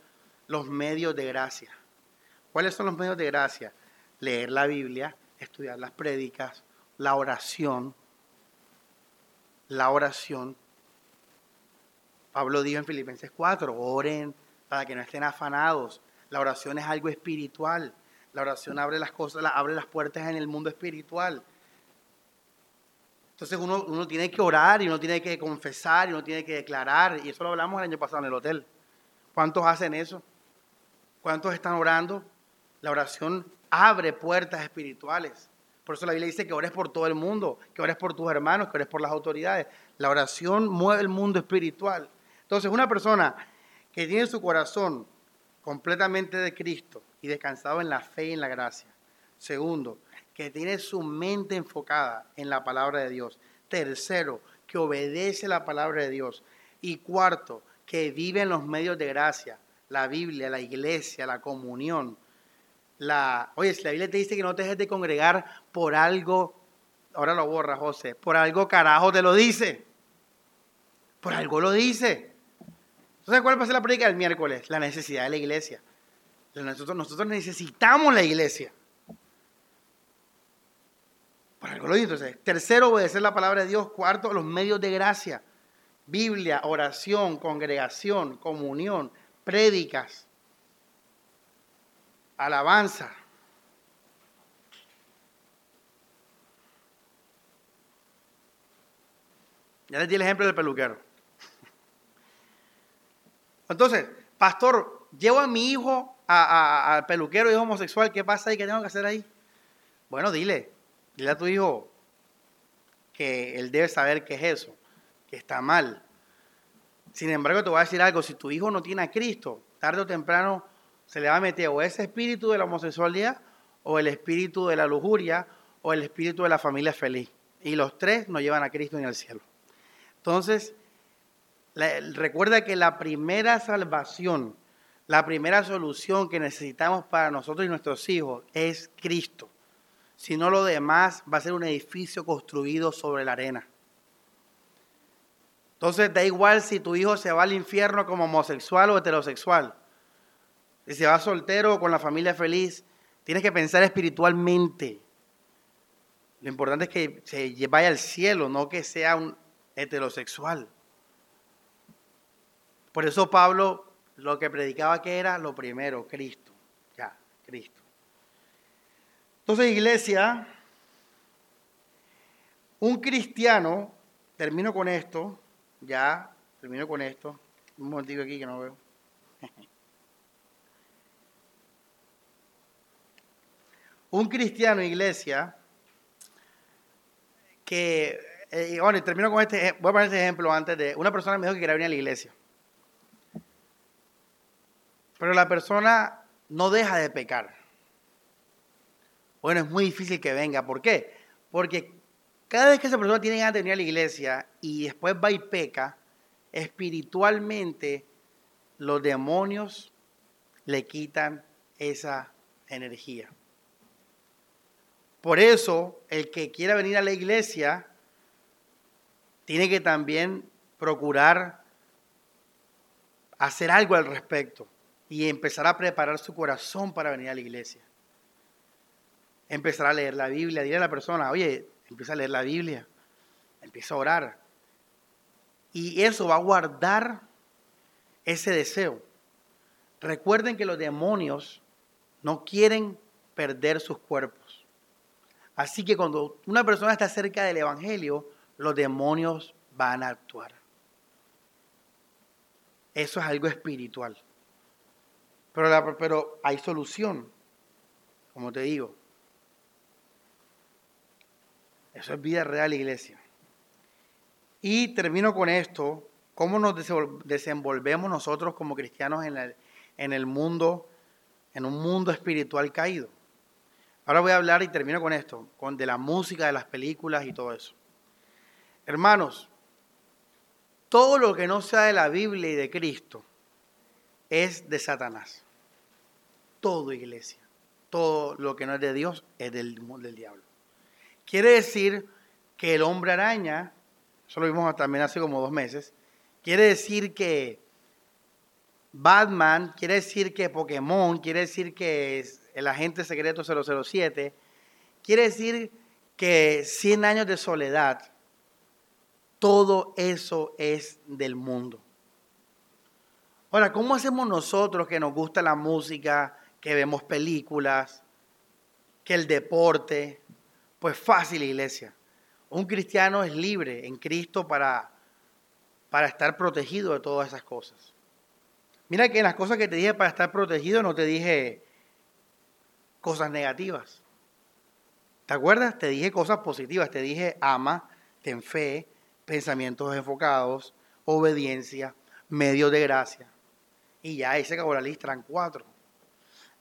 los medios de gracia. ¿Cuáles son los medios de gracia? Leer la Biblia, estudiar las prédicas, la oración. La oración. Pablo dijo en Filipenses 4, oren para que no estén afanados. La oración es algo espiritual. La oración abre las cosas, abre las puertas en el mundo espiritual. Entonces uno, uno tiene que orar y uno tiene que confesar y uno tiene que declarar. Y eso lo hablamos el año pasado en el hotel. ¿Cuántos hacen eso? ¿Cuántos están orando? La oración abre puertas espirituales. Por eso la Biblia dice que ores por todo el mundo, que ores por tus hermanos, que ores por las autoridades. La oración mueve el mundo espiritual. Entonces, una persona que tiene su corazón completamente de Cristo y descansado en la fe y en la gracia. Segundo, que tiene su mente enfocada en la palabra de Dios. Tercero, que obedece la palabra de Dios. Y cuarto, que vive en los medios de gracia, la Biblia, la iglesia, la comunión, la, oye, si la Biblia te dice que no te dejes de congregar por algo, ahora lo borra José, por algo carajo te lo dice. Por algo lo dice. Entonces, ¿cuál va a ser la predica del miércoles? La necesidad de la iglesia. Nosotros, nosotros necesitamos la iglesia. Por algo lo dice. Entonces, tercero, obedecer la palabra de Dios. Cuarto, los medios de gracia. Biblia, oración, congregación, comunión, prédicas alabanza. Ya les di el ejemplo del peluquero. Entonces, pastor, llevo a mi hijo al peluquero, hijo homosexual, ¿qué pasa ahí? ¿Qué tengo que hacer ahí? Bueno, dile, dile a tu hijo que él debe saber qué es eso, que está mal. Sin embargo, te voy a decir algo, si tu hijo no tiene a Cristo, tarde o temprano se le va a meter o ese espíritu de la homosexualidad o el espíritu de la lujuria o el espíritu de la familia feliz. Y los tres no llevan a Cristo ni al cielo. Entonces, recuerda que la primera salvación, la primera solución que necesitamos para nosotros y nuestros hijos es Cristo. Si no, lo demás va a ser un edificio construido sobre la arena. Entonces, da igual si tu hijo se va al infierno como homosexual o heterosexual si se va soltero con la familia feliz, tienes que pensar espiritualmente. Lo importante es que se vaya al cielo, no que sea un heterosexual. Por eso Pablo lo que predicaba que era lo primero, Cristo. Ya, Cristo. Entonces, iglesia, un cristiano, termino con esto, ya, termino con esto. Un momentito aquí que no veo. Un cristiano iglesia que, eh, bueno, termino con este, voy a poner este ejemplo antes de, una persona me dijo que quería venir a la iglesia. Pero la persona no deja de pecar. Bueno, es muy difícil que venga. ¿Por qué? Porque cada vez que esa persona tiene ganas de venir a la iglesia y después va y peca, espiritualmente los demonios le quitan esa energía. Por eso, el que quiera venir a la iglesia tiene que también procurar hacer algo al respecto y empezar a preparar su corazón para venir a la iglesia. Empezar a leer la Biblia, dile a la persona, oye, empieza a leer la Biblia, empieza a orar. Y eso va a guardar ese deseo. Recuerden que los demonios no quieren perder sus cuerpos. Así que cuando una persona está cerca del Evangelio, los demonios van a actuar. Eso es algo espiritual. Pero, hay solución, como te digo. Eso es vida real, iglesia. Y termino con esto, cómo nos desenvolvemos nosotros como cristianos en el mundo, en un mundo espiritual caído. Ahora voy a hablar y termino con esto, con de la música, de las películas y todo eso. Hermanos, todo lo que no sea de la Biblia y de Cristo es de Satanás. Todo, iglesia. Todo lo que no es de Dios es del, del diablo. Quiere decir que el hombre araña, eso lo vimos también hace como dos meses, quiere decir que Batman, quiere decir que Pokémon, quiere decir que el agente secreto 007, quiere decir que 100 años de soledad, todo eso es del mundo. Ahora, ¿cómo hacemos nosotros que nos gusta la música, que vemos películas, que el deporte? Pues fácil, iglesia. Un cristiano es libre en Cristo para, para estar protegido de todas esas cosas. Mira que en las cosas que te dije para estar protegido no te dije cosas negativas. ¿Te acuerdas? Te dije cosas positivas. Te dije ama, ten fe, pensamientos enfocados, obediencia, medio de gracia. Y ya ahí se acabó la lista, eran cuatro.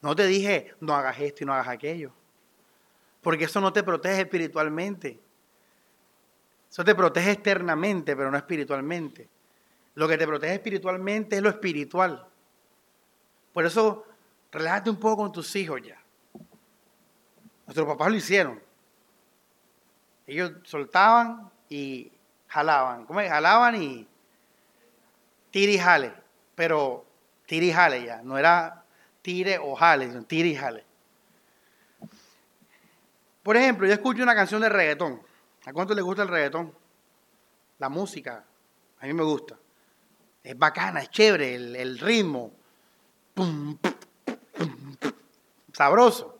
No te dije no hagas esto y no hagas aquello. Porque eso no te protege espiritualmente. Eso te protege externamente, pero no espiritualmente. Lo que te protege espiritualmente es lo espiritual. Por eso, relájate un poco con tus hijos ya. Nuestros papás lo hicieron. Ellos soltaban y jalaban. ¿Cómo es? Jalaban y tire y jale. Pero tire y jale ya. No era tire o jale, sino tire y jale. Por ejemplo, yo escucho una canción de reggaetón. ¿A cuánto le gusta el reggaetón? La música. A mí me gusta es bacana, es chévere, el, ritmo. sabroso.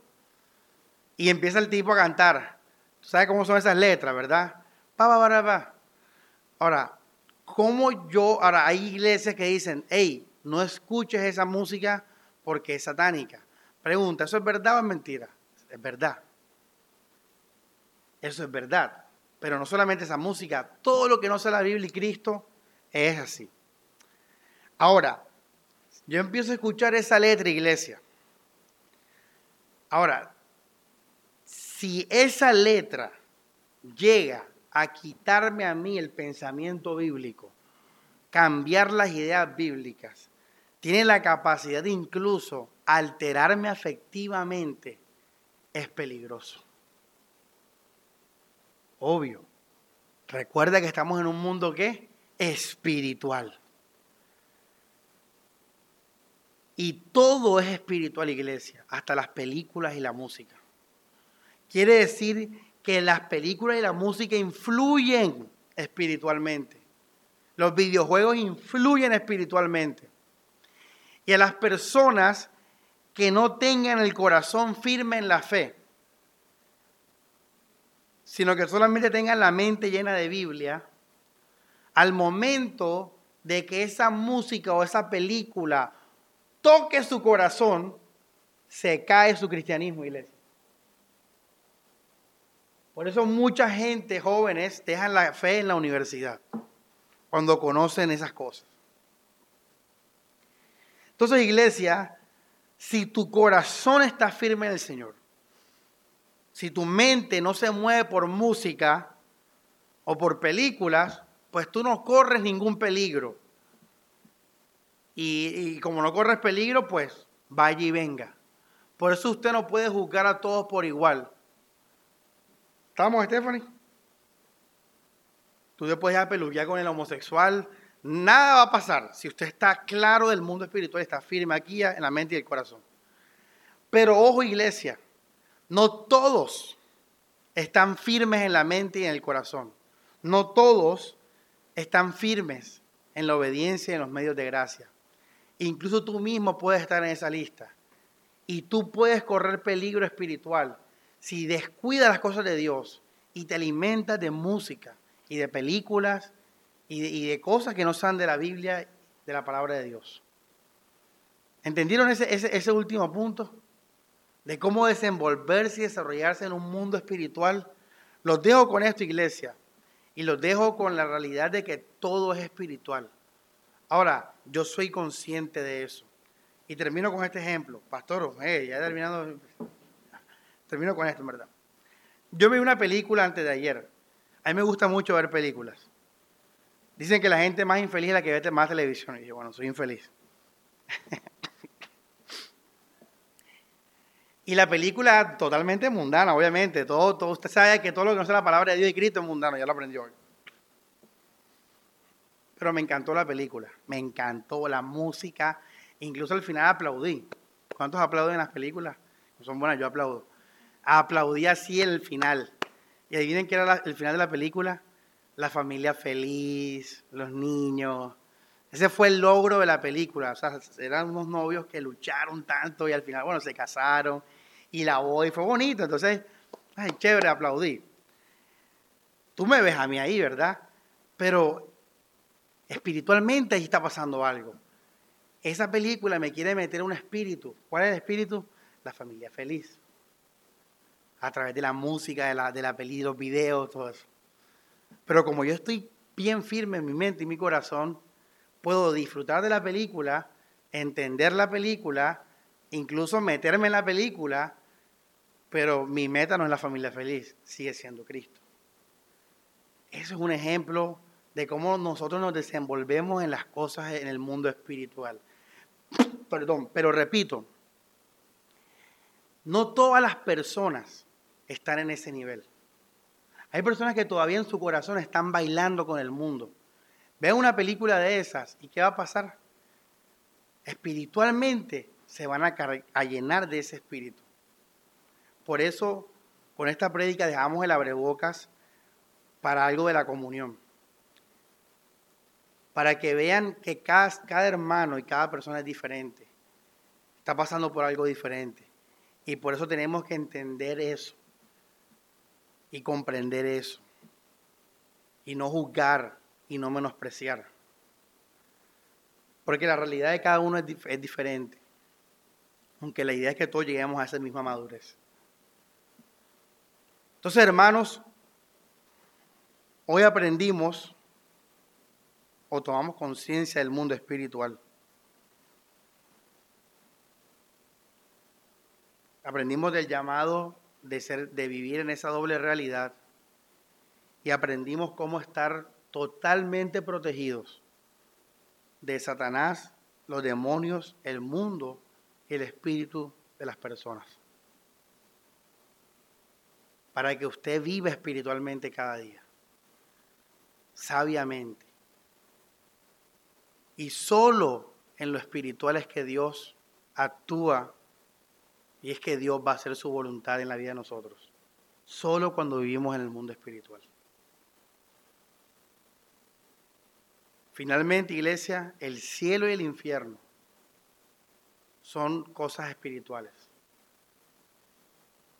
Y empieza el tipo a cantar. ¿Sabes cómo son esas letras, verdad? Pa, pa, pa, pa. Ahora, ¿cómo yo, ahora hay iglesias que dicen, hey, no escuches esa música porque es satánica? Pregunta, ¿eso es verdad o es mentira? Es verdad. Eso es verdad. Pero no solamente esa música, todo lo que no sea la Biblia y Cristo es así. Ahora, yo empiezo a escuchar esa letra, iglesia. Ahora, si esa letra llega a quitarme a mí el pensamiento bíblico, cambiar las ideas bíblicas, tiene la capacidad de incluso alterarme afectivamente, es peligroso. Obvio. Recuerda que estamos en un mundo que espiritual. Y todo es espiritual, iglesia, hasta las películas y la música. Quiere decir que las películas y la música influyen espiritualmente. Los videojuegos influyen espiritualmente. Y a las personas que no tengan el corazón firme en la fe, sino que solamente tengan la mente llena de Biblia, al momento de que esa música o esa película toque su corazón, se cae su cristianismo, iglesia. Por eso mucha gente, jóvenes, dejan la fe en la universidad cuando conocen esas cosas. Entonces, iglesia, si tu corazón está firme en el Señor, si tu mente no se mueve por música o por películas, pues tú no corres ningún peligro. Y, como no corres peligro, pues vaya y venga. Por eso usted no puede juzgar a todos por igual. ¿Estamos, Stephanie? Tú te puedes peluquear con el homosexual. Nada va a pasar si usted está claro del mundo espiritual, está firme aquí en la mente y el corazón. Pero ojo, iglesia, no todos están firmes en la mente y en el corazón. No todos están firmes en la obediencia y en los medios de gracia. Incluso tú mismo puedes estar en esa lista. Y tú puedes correr peligro espiritual si descuidas las cosas de Dios y te alimentas de música y de películas y de, cosas que no sean de la Biblia, de la palabra de Dios. ¿Entendieron ese, ese último punto? De cómo desenvolverse y desarrollarse en un mundo espiritual. Los dejo con esto, iglesia. Y los dejo con la realidad de que todo es espiritual. Ahora, yo soy consciente de eso. Y termino con este ejemplo. Pastor, eh, ya terminando. Termino con esto, en verdad. Yo vi una película antes de ayer. A mí me gusta mucho ver películas. Dicen que la gente más infeliz es la que ve más televisión. Y yo, bueno, soy infeliz. y la película totalmente mundana, obviamente. Todo, todo, usted sabe que todo lo que no sea la palabra de Dios y Cristo es mundano, ya lo aprendió hoy. Pero me encantó la película, me encantó la música, incluso al final aplaudí. ¿Cuántos aplauden en las películas? Son buenas, yo aplaudo. Aplaudí así el final. Y adivinen qué era el final de la película. La familia feliz, los niños. Ese fue el logro de la película. O sea, eran unos novios que lucharon tanto y al final, bueno, se casaron y la voz fue bonito. Entonces, ay, chévere, aplaudí. Tú me ves a mí ahí, ¿verdad? Pero espiritualmente ahí está pasando algo. Esa película me quiere meter un espíritu. ¿Cuál es el espíritu? La familia feliz. A través de la música, de la, de la peli, los videos, todo eso. Pero como yo estoy bien firme en mi mente y mi corazón, puedo disfrutar de la película, entender la película, incluso meterme en la película, pero mi meta no es la familia feliz, sigue siendo Cristo. Eso es un ejemplo de cómo nosotros nos desenvolvemos en las cosas en el mundo espiritual. Perdón, pero repito, no todas las personas están en ese nivel. Hay personas que todavía en su corazón están bailando con el mundo. Ven una película de esas y ¿qué va a pasar? Espiritualmente se van a, llenar de ese espíritu. Por eso, con esta prédica dejamos el abrebocas para algo de la comunión para que vean que cada, hermano y cada persona es diferente. Está pasando por algo diferente. Y por eso tenemos que entender eso y comprender eso. Y no juzgar y no menospreciar. Porque la realidad de cada uno es, diferente. Aunque la idea es que todos lleguemos a esa misma madurez. Entonces, hermanos, hoy aprendimos o tomamos conciencia del mundo espiritual. Aprendimos del llamado de, ser, de vivir en esa doble realidad y aprendimos cómo estar totalmente protegidos de Satanás, los demonios, el mundo y el espíritu de las personas. Para que usted viva espiritualmente cada día, sabiamente y solo en lo espiritual es que Dios actúa y es que Dios va a hacer su voluntad en la vida de nosotros. Solo cuando vivimos en el mundo espiritual. Finalmente, iglesia, el cielo y el infierno son cosas espirituales.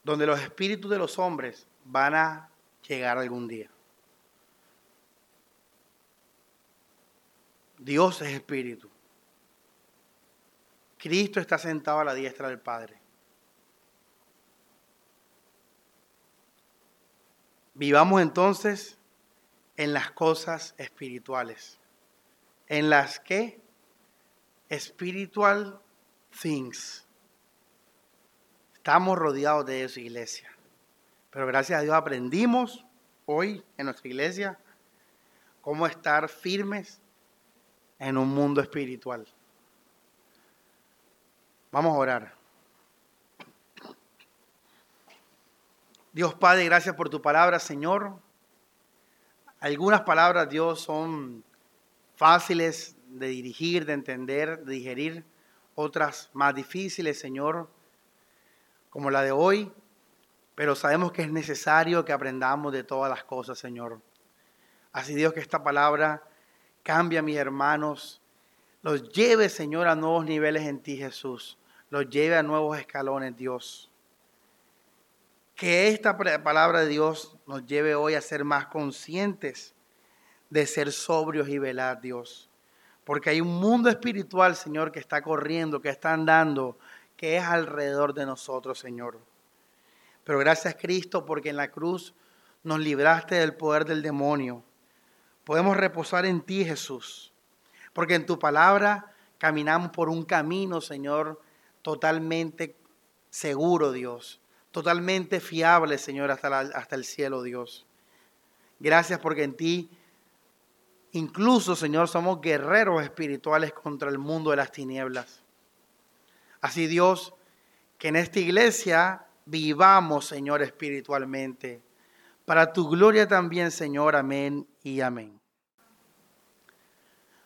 Donde los espíritus de los hombres van a llegar algún día. Dios es espíritu. Cristo está sentado a la diestra del Padre. Vivamos entonces en las cosas espirituales. En las que spiritual things. Estamos rodeados de eso, iglesia. Pero gracias a Dios aprendimos hoy en nuestra iglesia cómo estar firmes en un mundo espiritual. Vamos a orar. Dios Padre, gracias por tu palabra, Señor. Algunas palabras, Dios, son fáciles de dirigir, de entender, de digerir. Otras más difíciles, Señor, como la de hoy. Pero sabemos que es necesario que aprendamos de todas las cosas, Señor. Así Dios que esta palabra cambie a mis hermanos, los lleve, Señor, a nuevos niveles en ti, Jesús. Los lleve a nuevos escalones, Dios. Que esta palabra de Dios nos lleve hoy a ser más conscientes de ser sobrios y velar, Dios. Porque hay un mundo espiritual, Señor, que está corriendo, que está andando, que es alrededor de nosotros, Señor. Pero gracias, Cristo, porque en la cruz nos libraste del poder del demonio. Podemos reposar en ti, Jesús. Porque en tu palabra caminamos por un camino, Señor, totalmente seguro, Dios totalmente fiable, Señor, hasta, hasta el cielo, Dios. Gracias porque en ti, incluso, Señor, somos guerreros espirituales contra el mundo de las tinieblas. Así, Dios, que en esta iglesia vivamos, Señor, espiritualmente. Para tu gloria también, Señor. Amén y amén.